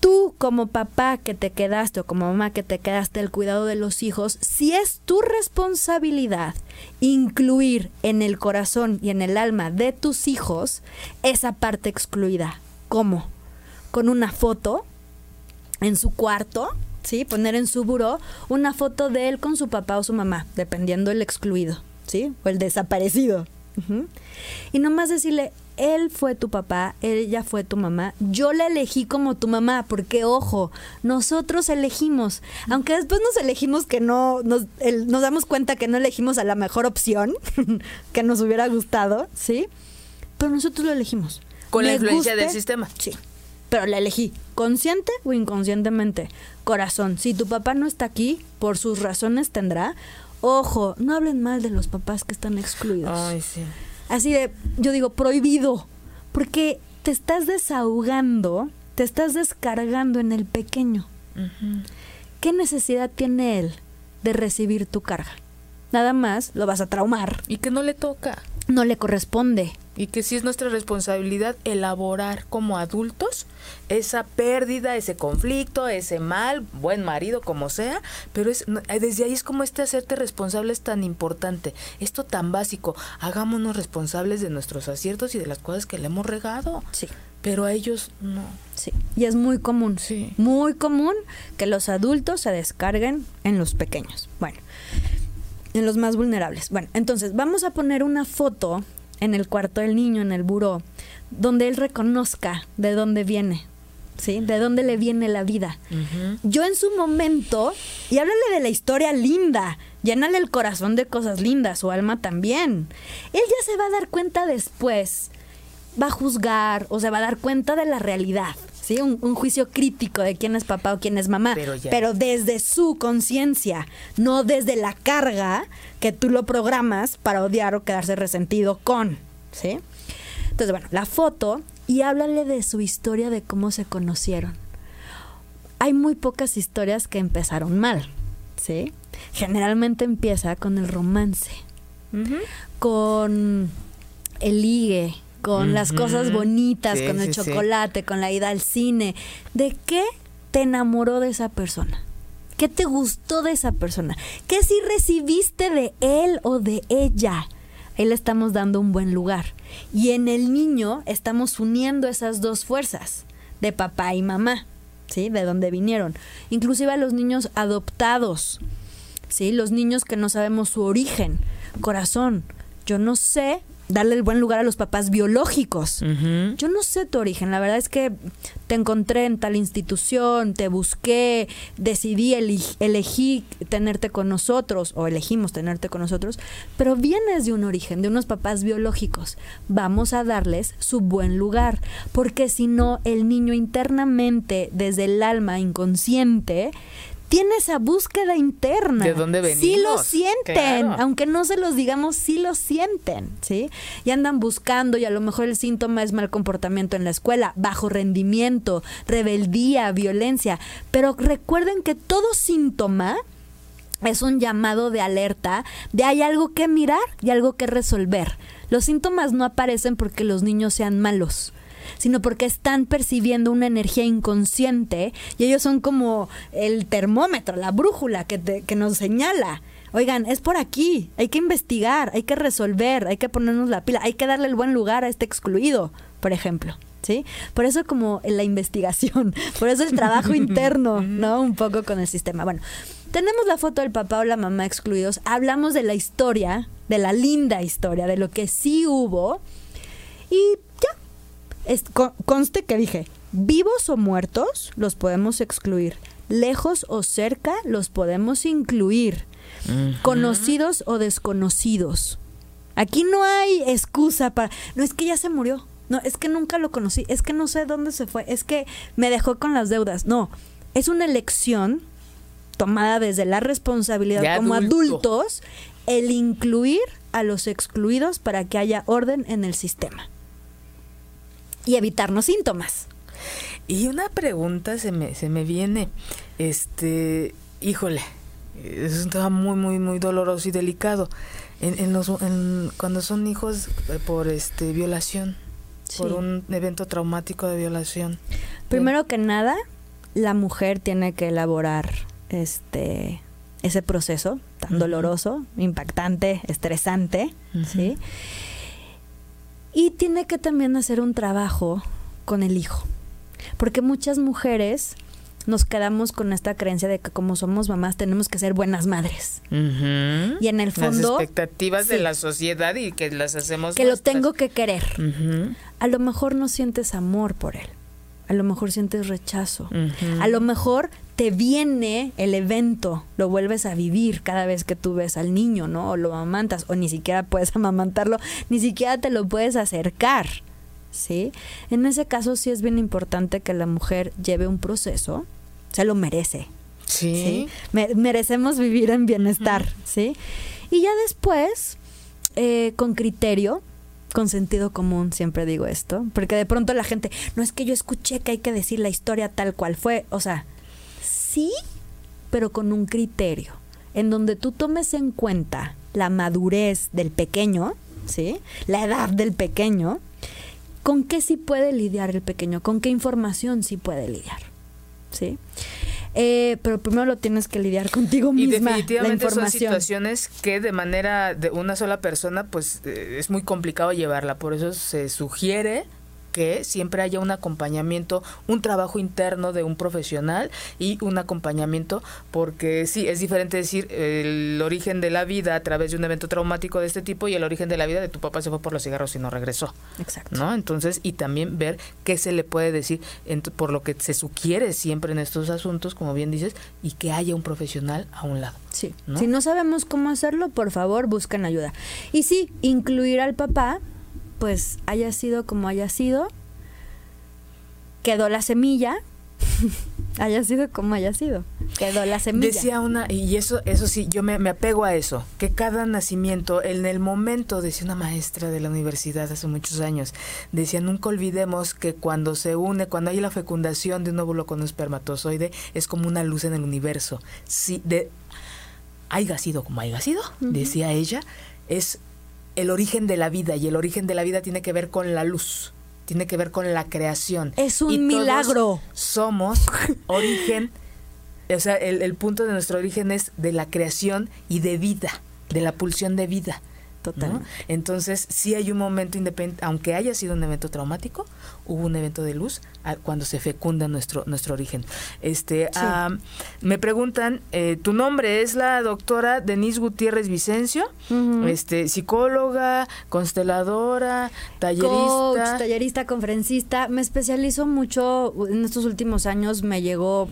tú como papá que te quedaste o como mamá que te quedaste el cuidado de los hijos, si es tu responsabilidad incluir en el corazón y en el alma de tus hijos esa parte excluida. ¿Cómo? Con una foto en su cuarto, ¿sí? Poner en su buró una foto de él con su papá o su mamá, dependiendo el excluido, ¿sí? O el desaparecido. Y nomás decirle, él fue tu papá, ella fue tu mamá, yo la elegí como tu mamá, porque ojo, nosotros elegimos, aunque después nos elegimos que no, nos, nos damos cuenta que no elegimos a la mejor opción que nos hubiera gustado, ¿sí? Pero nosotros lo elegimos. Con la influencia del sistema. Sí. Pero la elegí, consciente o inconscientemente. Corazón, si tu papá no está aquí, por sus razones tendrá, Ojo, no hablen mal de los papás que están excluidos. Ay, sí. Así de, yo digo, prohibido, porque te estás desahogando, te estás descargando en el pequeño. ¿Qué necesidad tiene él de recibir tu carga? Nada más lo vas a traumar. Y que no le toca. No le corresponde. Y que sí es nuestra responsabilidad elaborar como adultos esa pérdida, ese conflicto, ese mal, buen marido, como sea, pero es desde ahí es como este hacerte responsable es tan importante, esto tan básico, hagámonos responsables de nuestros aciertos y de las cosas que le hemos regado. Sí. Pero a ellos no. Sí. Y es muy común. Sí. Muy común que los adultos se descarguen en los pequeños. Bueno, en los más vulnerables. Bueno, entonces vamos a poner una foto en el cuarto del niño, en el buró, donde él reconozca de dónde viene, ¿sí? De dónde le viene la vida. Yo en su momento, y háblale de la historia linda, llénale el corazón de cosas lindas, su alma también. Él ya se va a dar cuenta después, va a juzgar o se va a dar cuenta de la realidad. ¿Sí? Un, juicio crítico de quién es papá o quién es mamá, pero, pero desde su conciencia, no desde la carga que tú lo programas para odiar o quedarse resentido con, ¿sí? Entonces, bueno, la foto y háblale de su historia de cómo se conocieron. Hay muy pocas historias que empezaron mal, ¿sí? Generalmente empieza con el romance, con el ligue, con las cosas bonitas, con el chocolate, con la ida al cine. ¿De qué te enamoró de esa persona? ¿Qué te gustó de esa persona? ¿Qué si recibiste de él o de ella? Ahí le estamos dando un buen lugar. Y en el niño estamos uniendo esas dos fuerzas, de papá y mamá, ¿sí? De dónde vinieron. Inclusive a los niños adoptados, ¿sí? Los niños que no sabemos su origen. Corazón, yo no sé darle el buen lugar a los papás biológicos. Yo no sé tu origen, la verdad es que te encontré en tal institución, te busqué, decidí, elegí tenerte con nosotros o elegimos tenerte con nosotros, pero vienes de un origen, de unos papás biológicos. Vamos a darles su buen lugar, porque si no, el niño internamente, desde el alma inconsciente, tiene esa búsqueda interna. ¿De dónde venimos? Sí lo sienten, aunque no se los digamos, sí lo sienten, ¿sí? Y andan buscando y a lo mejor el síntoma es mal comportamiento en la escuela, bajo rendimiento, rebeldía, violencia, pero recuerden que todo síntoma es un llamado de alerta de hay algo que mirar y algo que resolver. Los síntomas no aparecen porque los niños sean malos sino porque están percibiendo una energía inconsciente y ellos son como el termómetro, la brújula que, que nos señala. Oigan, es por aquí, hay que investigar, hay que resolver, hay que ponernos la pila, hay que darle el buen lugar a este excluido, por ejemplo. ¿Sí? Por eso como la investigación, por eso el trabajo interno, ¿no? Un poco con el sistema. Bueno, tenemos la foto del papá o la mamá excluidos, hablamos de la historia, de la linda historia, de lo que sí hubo y ya. conste que dije, vivos o muertos los podemos excluir, lejos o cerca los podemos incluir, conocidos o desconocidos. Aquí no hay excusa para, no es que ya se murió, no, es que nunca lo conocí, es que no sé dónde se fue, es que me dejó con las deudas. No, es una elección tomada desde la responsabilidad como adultos el incluir a los excluidos para que haya orden en el sistema y evitarnos síntomas. Y una pregunta se me, se me viene, este, híjole, es un tema muy, muy, muy doloroso y delicado. En, los, cuando son hijos eh, por este violación, por un evento traumático de violación. Primero que nada, la mujer tiene que elaborar este ese proceso tan doloroso, impactante, estresante, ¿sí? Y tiene que también hacer un trabajo con el hijo. Porque muchas mujeres nos quedamos con esta creencia de que como somos mamás tenemos que ser buenas madres. Y en el fondo... Las expectativas de la sociedad y que las hacemos... Que lo tengo que querer. A lo mejor no sientes amor por él. A lo mejor sientes rechazo. A lo mejor te viene el evento, lo vuelves a vivir cada vez que tú ves al niño, ¿no? O lo amamantas, o ni siquiera puedes amamantarlo, ni siquiera te lo puedes acercar. ¿Sí? En ese caso sí es bien importante que la mujer lleve un proceso se lo merece. Sí. merecemos vivir en bienestar, ¿sí? Y ya después, eh, con criterio, con sentido común, siempre digo esto, porque de pronto la gente, no es que yo escuché que hay que decir la historia tal cual fue, o sea, sí, pero con un criterio, en donde tú tomes en cuenta la madurez del pequeño, ¿sí? La edad del pequeño, con qué sí puede lidiar el pequeño, con qué información sí puede lidiar. ¿sí? Eh, pero primero lo tienes que lidiar contigo misma. Y definitivamente son situaciones que de manera de una sola persona, pues eh, es muy complicado llevarla. Por eso se sugiere que siempre haya un acompañamiento, un trabajo interno de un profesional y un acompañamiento, porque sí, es diferente decir el origen de la vida a través de un evento traumático de este tipo y el origen de la vida de tu papá se fue por los cigarros y no regresó. Exacto. ¿No? Entonces, y también ver qué se le puede decir por lo que se sugiere siempre en estos asuntos, como bien dices, y que haya un profesional a un lado. Sí. Si no sabemos cómo hacerlo, por favor, busquen ayuda. Y sí, incluir al papá pues haya sido como haya sido, quedó la semilla, haya sido como haya sido, quedó la semilla. Decía una, y eso, eso sí, yo me, apego a eso, que cada nacimiento, en el momento, decía una maestra de la universidad hace muchos años, decía, nunca olvidemos que cuando se une, cuando hay la fecundación de un óvulo con un espermatozoide, es como una luz en el universo. Si de haya sido como haya sido, decía ella, es el origen de la vida y el origen de la vida tiene que ver con la luz, tiene que ver con la creación. Es un milagro. Somos origen, o sea, el, punto de nuestro origen es de la creación y de vida, de la pulsión de vida. Total. Entonces, sí hay un momento independiente, aunque haya sido un evento traumático, hubo un evento de luz cuando se fecunda nuestro nuestro origen. Este, me preguntan, eh, tu nombre es la doctora Denise Gutiérrez Vicencio, este, psicóloga, consteladora, tallerista, tallerista, conferencista. Me especializo mucho en estos últimos años. Me llegó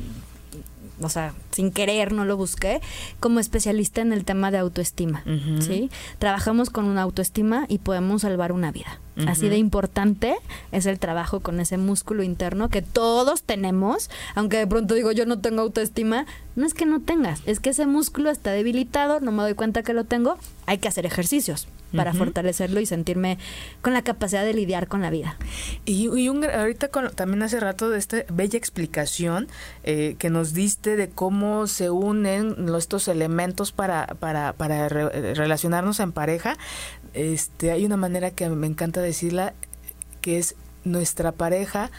o sea, sin querer, no lo busqué, como especialista en el tema de autoestima, ¿sí? Trabajamos con una autoestima y podemos salvar una vida. Así de importante es el trabajo con ese músculo interno que todos tenemos, aunque de pronto digo yo no tengo autoestima, no es que no tengas, es que ese músculo está debilitado, no me doy cuenta que lo tengo, hay que hacer ejercicios para fortalecerlo y sentirme con la capacidad de lidiar con la vida. Y, un, ahorita también hace rato de esta bella explicación eh, que nos diste de cómo se unen estos elementos para, para, para relacionarnos en pareja, este, hay una manera que me encanta decirla, que es nuestra pareja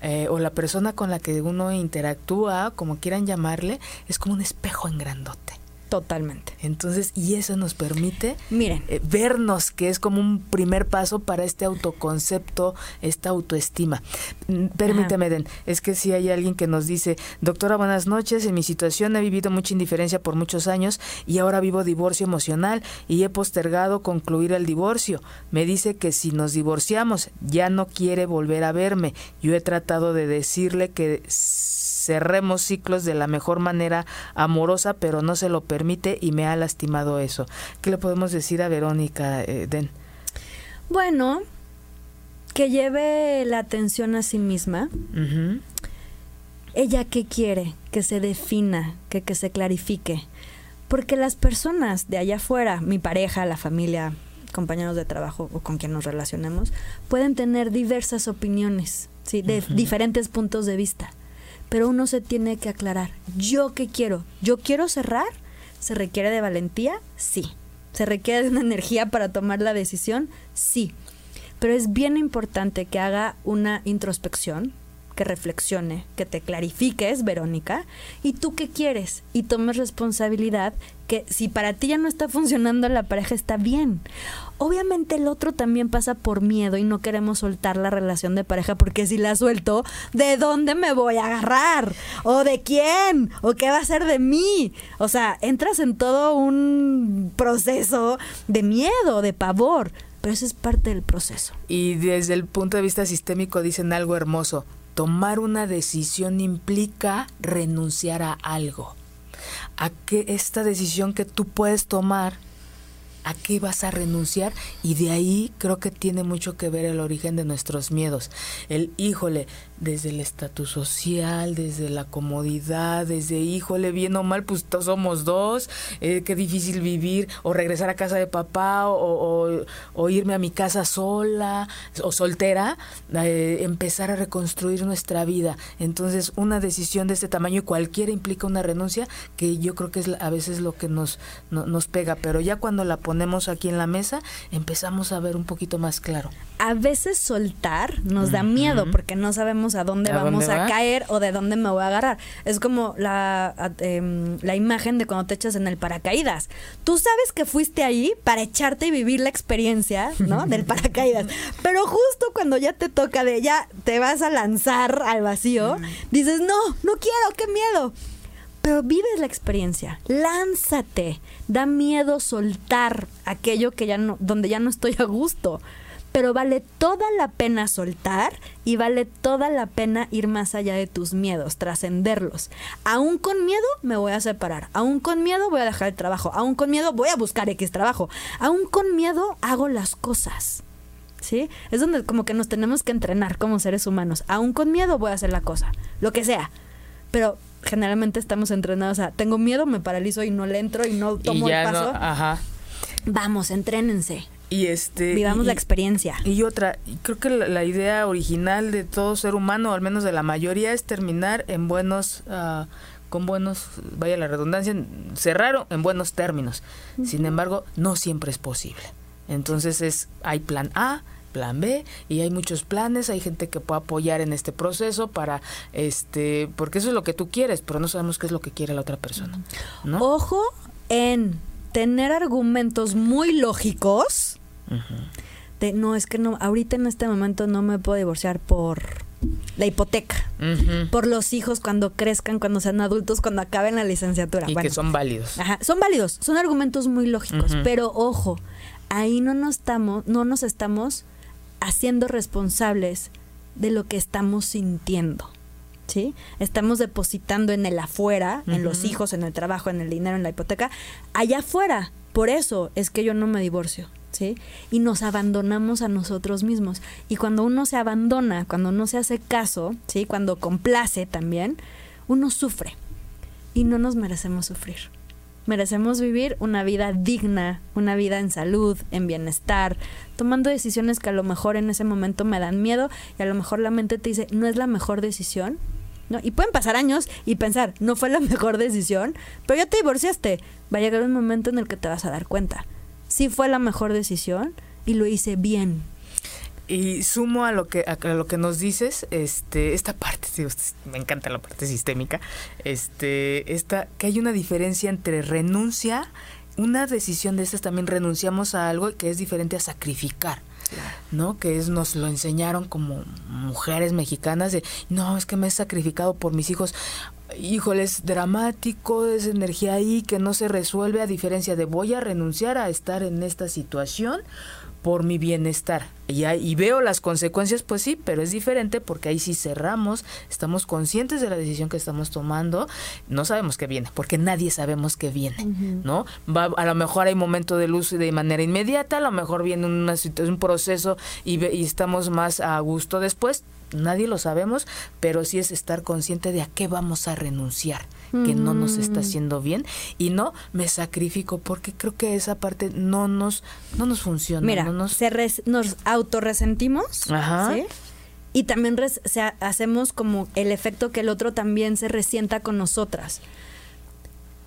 eh, o la persona con la que uno interactúa, como quieran llamarle, es como un espejo en grandote. Totalmente. Entonces, y eso nos permite Miren. Eh, vernos, que es como un primer paso para este autoconcepto, esta autoestima. Mm, permíteme, Den, es que si hay alguien que nos dice, doctora, buenas noches, en mi situación he vivido mucha indiferencia por muchos años y ahora vivo divorcio emocional y he postergado concluir el divorcio. Me dice que si nos divorciamos ya no quiere volver a verme. Yo he tratado de decirle que cerremos ciclos de la mejor manera amorosa, pero no se lo permite y me ha lastimado eso. ¿Qué le podemos decir a Verónica, eh, Den? Bueno, que lleve la atención a sí misma. Ella qué quiere, que se defina, que, que se clarifique. Porque las personas de allá afuera, mi pareja, la familia, compañeros de trabajo o con quien nos relacionemos, pueden tener diversas opiniones, ¿sí? de diferentes puntos de vista pero uno se tiene que aclarar. ¿Yo qué quiero? ¿Yo quiero cerrar? ¿Se requiere de valentía? Sí. ¿Se requiere de una energía para tomar la decisión? Sí. Pero es bien importante que haga una introspección, que reflexione, que te clarifiques, Verónica, y tú qué quieres, y tomes responsabilidad que si para ti ya no está funcionando la pareja está bien. Obviamente el otro también pasa por miedo y no queremos soltar la relación de pareja porque si la suelto, ¿de dónde me voy a agarrar? ¿O de quién? ¿O qué va a ser de mí? O sea, entras en todo un proceso de miedo, de pavor, pero eso es parte del proceso. Y desde el punto de vista sistémico dicen algo hermoso, tomar una decisión implica renunciar a algo. A que esta decisión que tú puedes tomar a qué vas a renunciar y de ahí creo que tiene mucho que ver el origen de nuestros miedos. El híjole, desde el estatus social, desde la comodidad, desde híjole, bien o mal, pues todos somos dos, eh, qué difícil vivir, o regresar a casa de papá, o, o, irme a mi casa sola o soltera, eh, empezar a reconstruir nuestra vida. Entonces, una decisión de este tamaño y cualquiera implica una renuncia, que yo creo que es a veces lo que nos, nos pega, pero ya cuando la ponemos aquí en la mesa, empezamos a ver un poquito más claro. A veces soltar nos da miedo porque no sabemos a dónde vamos a caer o de dónde me voy a agarrar. Es como la, em, la imagen de cuando te echas en el paracaídas. Tú sabes que fuiste ahí para echarte y vivir la experiencia, ¿no? Del paracaídas. Pero justo cuando ya te toca de ya te vas a lanzar al vacío, dices, no, no quiero, qué miedo pero vives la experiencia, lánzate, da miedo soltar aquello que ya no, donde ya no estoy a gusto pero vale toda la pena soltar y vale toda la pena ir más allá de tus miedos, trascenderlos. Aún con miedo me voy a separar, aún con miedo voy a dejar el trabajo, aún con miedo voy a buscar X trabajo, aún con miedo hago las cosas. ¿Sí? Es donde como que nos tenemos que entrenar como seres humanos. Aún con miedo voy a hacer la cosa, lo que sea. Pero generalmente estamos entrenados a tengo miedo, me paralizo y no le entro y no tomo el paso. ajá. Vamos, entrénense. Y este vivamos la experiencia. Y otra, creo que la, idea original de todo ser humano, al menos de la mayoría, es terminar en buenos uh, con buenos, vaya la redundancia, cerrar en buenos términos. Sin embargo, no siempre es posible. Entonces es hay plan A, plan B y hay muchos planes, hay gente que puede apoyar en este proceso para este porque eso es lo que tú quieres, pero no sabemos qué es lo que quiere la otra persona. Ojo en tener argumentos muy lógicos de, no, es que no, ahorita en este momento no me puedo divorciar por la hipoteca, por los hijos cuando crezcan, cuando sean adultos, cuando acaben la licenciatura. Y que son válidos. Ajá, son válidos, son argumentos muy lógicos, pero ojo, ahí no nos estamos, no nos estamos haciendo responsables de lo que estamos sintiendo. ¿Sí? Estamos depositando en el afuera, en los hijos, en el trabajo, en el dinero, en la hipoteca, allá afuera. Por eso es que yo no me divorcio. ¿sí? Y nos abandonamos a nosotros mismos. Y cuando uno se abandona, cuando uno se hace caso, ¿sí? Cuando complace también, uno sufre. Y no nos merecemos sufrir. Merecemos vivir una vida digna, una vida en salud, en bienestar, tomando decisiones que a lo mejor en ese momento me dan miedo y a lo mejor la mente te dice, no es la mejor decisión, ¿No? Y pueden pasar años y pensar, no fue la mejor decisión, pero ya te divorciaste. Va a llegar un momento en el que te vas a dar cuenta sí fue la mejor decisión y lo hice bien. y sumo a lo que a lo que nos dices, este, esta parte, me encanta la parte sistémica, este, esta, que hay una diferencia entre renuncia, una decisión de estas también renunciamos a algo que es diferente a sacrificar. ¿No? Que es, nos lo enseñaron como mujeres mexicanas de, no, es que me he sacrificado por mis hijos. Híjole, es dramático, es energía ahí que no se resuelve a diferencia de voy a renunciar a estar en esta situación por mi bienestar. Y, y, veo las consecuencias, pues sí, pero es diferente porque ahí sí cerramos, estamos conscientes de la decisión que estamos tomando, no sabemos qué viene, porque nadie sabemos qué viene, ¿no? Va, a lo mejor hay momento de luz de manera inmediata, a lo mejor viene una, un proceso y, y estamos más a gusto después, nadie lo sabemos, pero sí es estar consciente de a qué vamos a renunciar que no nos está mm. haciendo bien y no me sacrifico porque creo que esa parte no nos no nos funciona. Mira, nos, nos autorresentimos. Ajá. Y también hacemos como el efecto que el otro también se resienta con nosotras.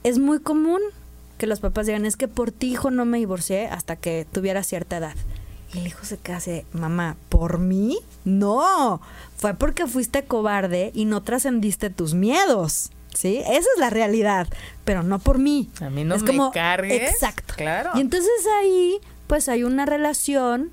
Es muy común que los papás digan, es que por ti, hijo, no me divorcié hasta que tuviera cierta edad. Y el hijo se case, mamá, ¿por mí? No, fue porque fuiste cobarde y no trascendiste tus miedos. ¿sí? Esa es la realidad, pero no por mí. A mí no me cargues. Exacto. Claro. Y entonces ahí, pues hay una relación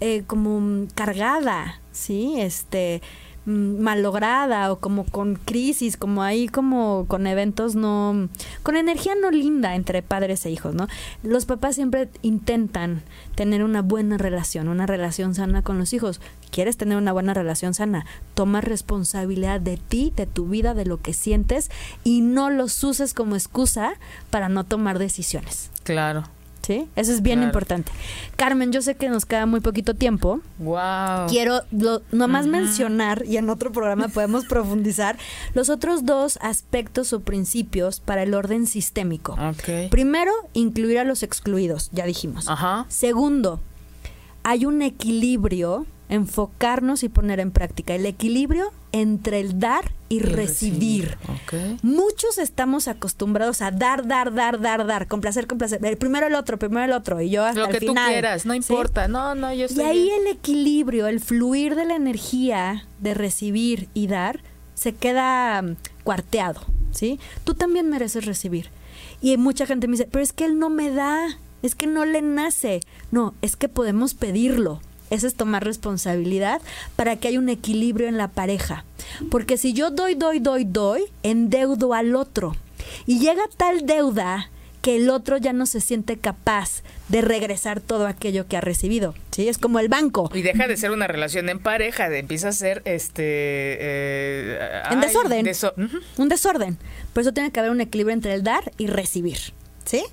eh, como cargada, ¿sí? Este, malograda o como con crisis, como ahí como con eventos no, con energía no linda entre padres e hijos, ¿no? Los papás siempre intentan tener una buena relación, una relación sana con los hijos. ¿Quieres tener una buena relación sana? Toma responsabilidad de ti, de tu vida, de lo que sientes y no los uses como excusa para no tomar decisiones. Claro. ¿Sí? Eso es bien importante. Carmen, yo sé que nos queda muy poquito tiempo. Wow. Quiero nomás mencionar, y en otro programa podemos profundizar, los otros dos aspectos o principios para el orden sistémico. Primero, incluir a los excluidos, ya dijimos. Ajá. Segundo, hay un equilibrio, enfocarnos y poner en práctica el equilibrio entre el dar y, recibir. Muchos estamos acostumbrados a dar, dar, dar, dar, dar, complacer, complacer. primero el otro, primero el otro y yo hasta Lo que tú quieras, no importa. No, no, yo estoy Y ahí el equilibrio, el fluir de la energía de recibir y dar se queda mm, cuarteado, ¿sí? Tú también mereces recibir. Y mucha gente me dice, "Pero es que él no me da, es que no le nace." No, es que podemos pedirlo ese es tomar responsabilidad para que haya un equilibrio en la pareja. Porque si yo doy, doy, doy, doy, endeudo al otro. Y llega tal deuda que el otro ya no se siente capaz de regresar todo aquello que ha recibido. ¿sí? Es como el banco. Y deja de ser una relación en pareja, de, empieza a ser este... Eh, en desorden. Un desorden. Por eso tiene que haber un equilibrio entre el dar y recibir. ¿Sí?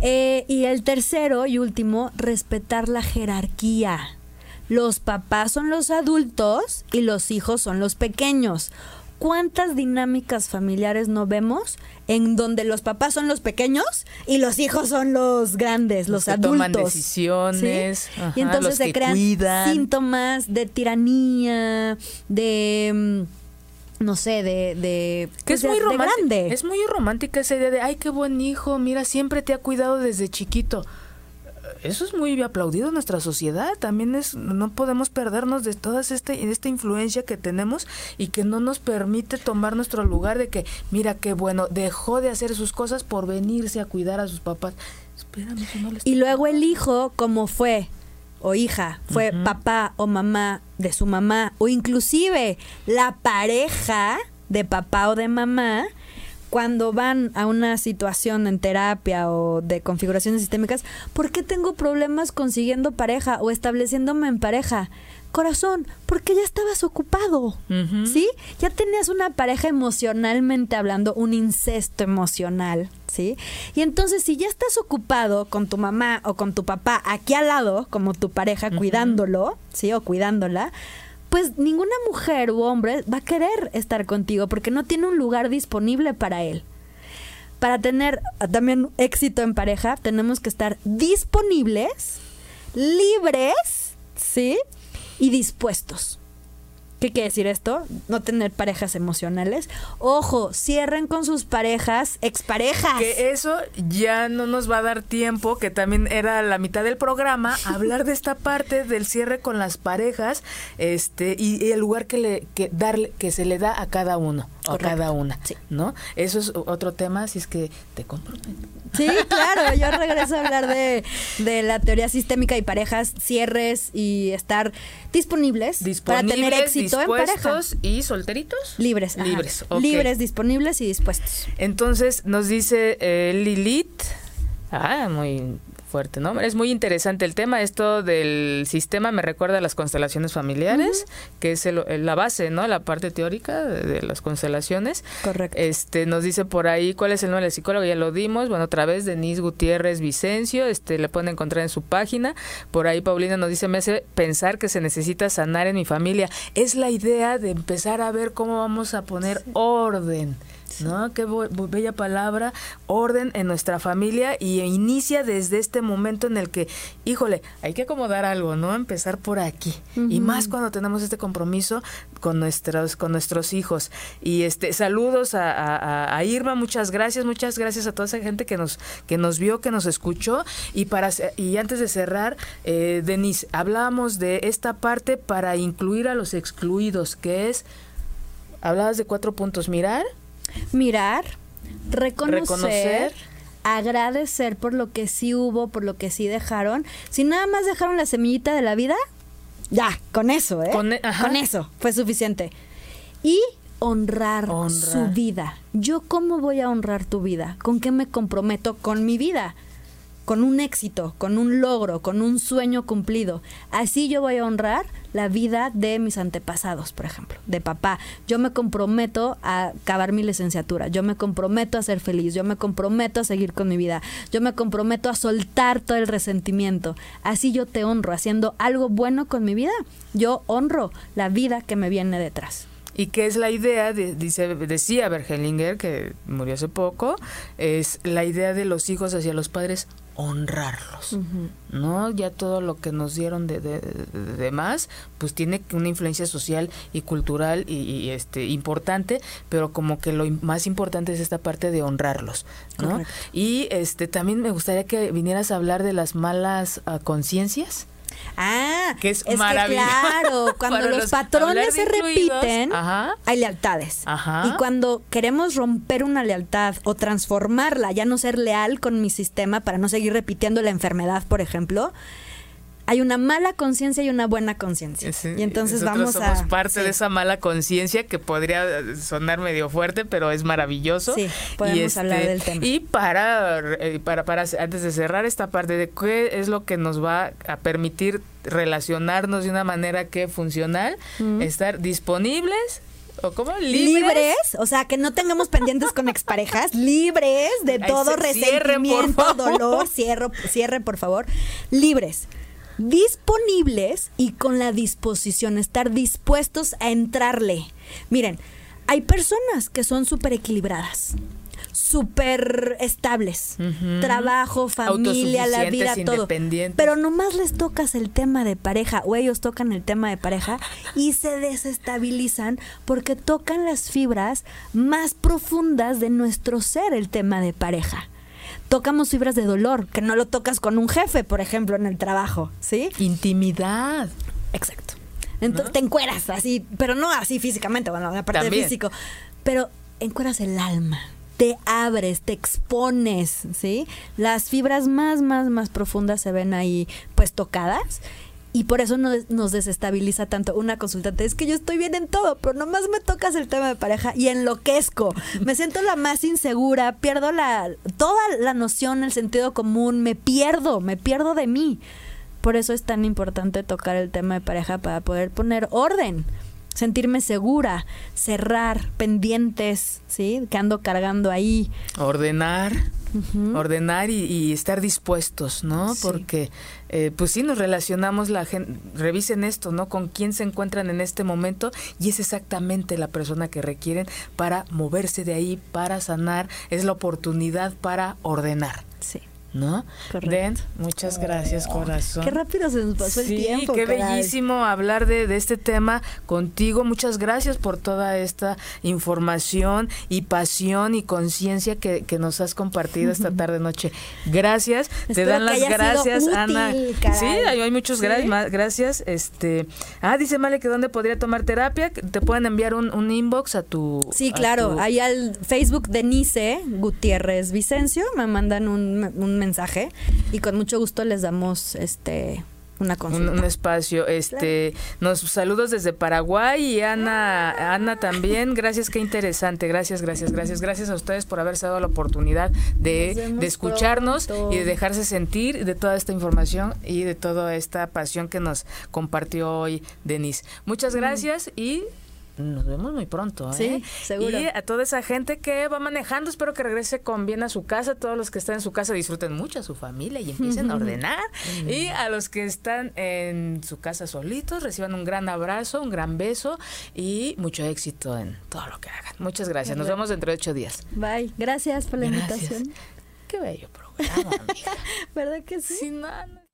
Eh, y el tercero y último, respetar la jerarquía los papás son los adultos y los hijos son los pequeños. ¿Cuántas dinámicas familiares no vemos en donde los papás son los pequeños y los hijos son los grandes, los, adultos? Toman decisiones. y entonces se crean síntomas de tiranía, de mm, no sé, de, de que es pues, muy romántico. Es muy romántica esa idea de, ay, qué buen hijo, mira, siempre te ha cuidado desde chiquito eso es muy aplaudido en nuestra sociedad. También es, no podemos perdernos de toda esta, esta influencia que tenemos y que no nos permite tomar nuestro lugar de que, mira qué bueno, dejó de hacer sus cosas por venirse a cuidar a sus papás. Espérame, no y luego el hijo, como fue, o hija, fue papá o mamá de su mamá, o inclusive la pareja de papá o de mamá, cuando van a una situación en terapia o de configuraciones sistémicas, ¿por qué tengo problemas consiguiendo pareja o estableciéndome en pareja? Corazón, porque ya estabas ocupado, ¿sí? Ya tenías una pareja emocionalmente hablando, un incesto emocional, ¿sí? Y entonces si ya estás ocupado con tu mamá o con tu papá aquí al lado, como tu pareja, cuidándolo, ¿sí? O cuidándola, pues ninguna mujer u hombre va a querer estar contigo porque no tiene un lugar disponible para él. Para tener también éxito en pareja, tenemos que estar disponibles, libres, ¿sí? Y dispuestos. ¿Qué quiere decir esto? No tener parejas emocionales. Ojo, cierren con sus parejas, exparejas. Que eso ya no nos va a dar tiempo, que también era la mitad del programa, hablar de esta parte del cierre con las parejas, este, y, el lugar que le, que darle, que se le da a cada uno, o a cada una, ¿no? Eso es otro tema, si es que te comprometo. Sí, claro, yo regreso a hablar de, de la teoría sistémica y parejas, cierres y estar disponibles, para tener éxito en pareja. y solteritos? Libres. Libres, Libres, disponibles y dispuestos. Entonces nos dice eh, Lilith, ah, muy fuerte, ¿no? Es muy interesante el tema. Esto del sistema me recuerda a las constelaciones familiares, que es la base, ¿no? La parte teórica de, las constelaciones. Correcto. Este, nos dice por ahí cuál es el nombre del psicólogo, ya lo dimos. Bueno, otra vez, Denise Gutiérrez Vicencio, este, le pueden encontrar en su página. Por ahí Paulina nos dice, me hace pensar que se necesita sanar en mi familia. Es la idea de empezar a ver cómo vamos a poner orden ¿no? Qué bella palabra, orden en nuestra familia y inicia desde este momento en el que, híjole, hay que acomodar algo, ¿no? Empezar por aquí. Y más cuando tenemos este compromiso con nuestros, con nuestros hijos. Y este, saludos a, Irma, muchas gracias, muchas gracias a toda esa gente que nos, que nos vio, que nos escuchó. Y para y antes de cerrar, eh, Denise, hablábamos de esta parte para incluir a los excluidos, que es, hablabas de cuatro puntos, mirar, mirar, reconocer, agradecer por lo que sí hubo, por lo que sí dejaron. Si nada más dejaron la semillita de la vida, ya, con eso, ¿eh? Con, e, eso fue suficiente. Y honrar, su vida. ¿Yo cómo voy a honrar tu vida? ¿Con qué me comprometo con mi vida? Con un éxito, con un logro, con un sueño cumplido. Así yo voy a honrar la vida de mis antepasados, por ejemplo, de papá. Yo me comprometo a acabar mi licenciatura, yo me comprometo a ser feliz, yo me comprometo a seguir con mi vida, yo me comprometo a soltar todo el resentimiento. Así yo te honro, haciendo algo bueno con mi vida, yo honro la vida que me viene detrás. ¿Y qué es la idea? dice, decía Bergelinger, que murió hace poco, es la idea de los hijos hacia los padres honrarlos, ¿no? Ya todo lo que nos dieron de, de, más, pues tiene una influencia social y cultural y, este importante, pero como que lo más importante es esta parte de honrarlos, ¿no? Y este también me gustaría que vinieras a hablar de las malas ah, conciencias. Ah, que es, maravilloso. claro, cuando los, patrones se repiten, hay lealtades. Y cuando queremos romper una lealtad o transformarla, ya no ser leal con mi sistema para no seguir repitiendo la enfermedad, por ejemplo, hay una mala conciencia y una buena conciencia. y entonces vamos somos a parte de esa mala conciencia que podría sonar medio fuerte, pero es maravilloso. Sí, podemos hablar este, del tema. Y para, eh, para, para antes de cerrar esta parte de qué es lo que nos va a permitir relacionarnos de una manera que funcional, estar disponibles ¿O cómo? ¿Libres? o sea, que no tengamos pendientes con exparejas, libres de todo resentimiento, dolor, cierre, cierre, por favor, libres disponibles y con la disposición, estar dispuestos a entrarle. Miren, hay personas que son súper equilibradas súper estables. Trabajo, familia, la vida, todo. Pero nomás les tocas el tema de pareja o ellos tocan el tema de pareja y se desestabilizan porque tocan las fibras más profundas de nuestro ser, el tema de pareja tocamos fibras de dolor, que no lo tocas con un jefe, por ejemplo, en el trabajo, ¿sí? Intimidad. Exacto. Entonces te encueras así, pero no así físicamente, bueno, aparte de físico, pero encueras el alma, te abres, te expones, ¿sí? Las fibras más, más, más profundas se ven ahí pues tocadas y por eso nos, desestabiliza tanto una consultante. Es que yo estoy bien en todo, pero nomás me tocas el tema de pareja y enloquezco. Me siento la más insegura, pierdo la, toda la noción, el sentido común, me pierdo, me pierdo de mí. Por eso es tan importante tocar el tema de pareja para poder poner orden sentirme segura, cerrar pendientes, ¿sí? Que ando cargando ahí. Ordenar, ordenar y, estar dispuestos, ¿no? Porque, eh, pues sí, nos relacionamos, la gente, revisen esto, ¿no? Con quién se encuentran en este momento y es exactamente la persona que requieren para moverse de ahí, para sanar, es la oportunidad para ordenar. Sí. ¿no? Den, muchas gracias, corazón. Qué rápido se nos pasó el tiempo. Qué bellísimo hablar de, de, este tema contigo. Muchas gracias por toda esta información y pasión y conciencia que, que, nos has compartido esta tarde noche. Gracias. Te dan las gracias, Ana. Sí, hay, muchos gracias, gracias. Este, ah, dice Male que dónde podría tomar terapia. Te pueden enviar un, un inbox a tu. Sí, claro. Ahí al Facebook de Nice Gutiérrez Vicencio me mandan un, un mensaje y con mucho gusto les damos este una consulta. Un, espacio. Este, nos saludos desde Paraguay y Ana, Ana también. Gracias, qué interesante. Gracias, gracias, gracias. Gracias a ustedes por haberse dado la oportunidad de, de escucharnos y de dejarse sentir de toda esta información y de toda esta pasión que nos compartió hoy Denise. Muchas gracias y nos vemos muy pronto. ¿eh? Sí, seguro. Y a toda esa gente que va manejando, espero que regrese con bien a su casa. Todos los que están en su casa disfruten mucho a su familia y empiecen a ordenar. y a los que están en su casa solitos, reciban un gran abrazo, un gran beso y mucho éxito en todo lo que hagan. Muchas gracias. Nos vemos dentro de ocho días. Bye. Gracias por la invitación. Qué bello programa, amiga. ¿Verdad que sí? Sin nada.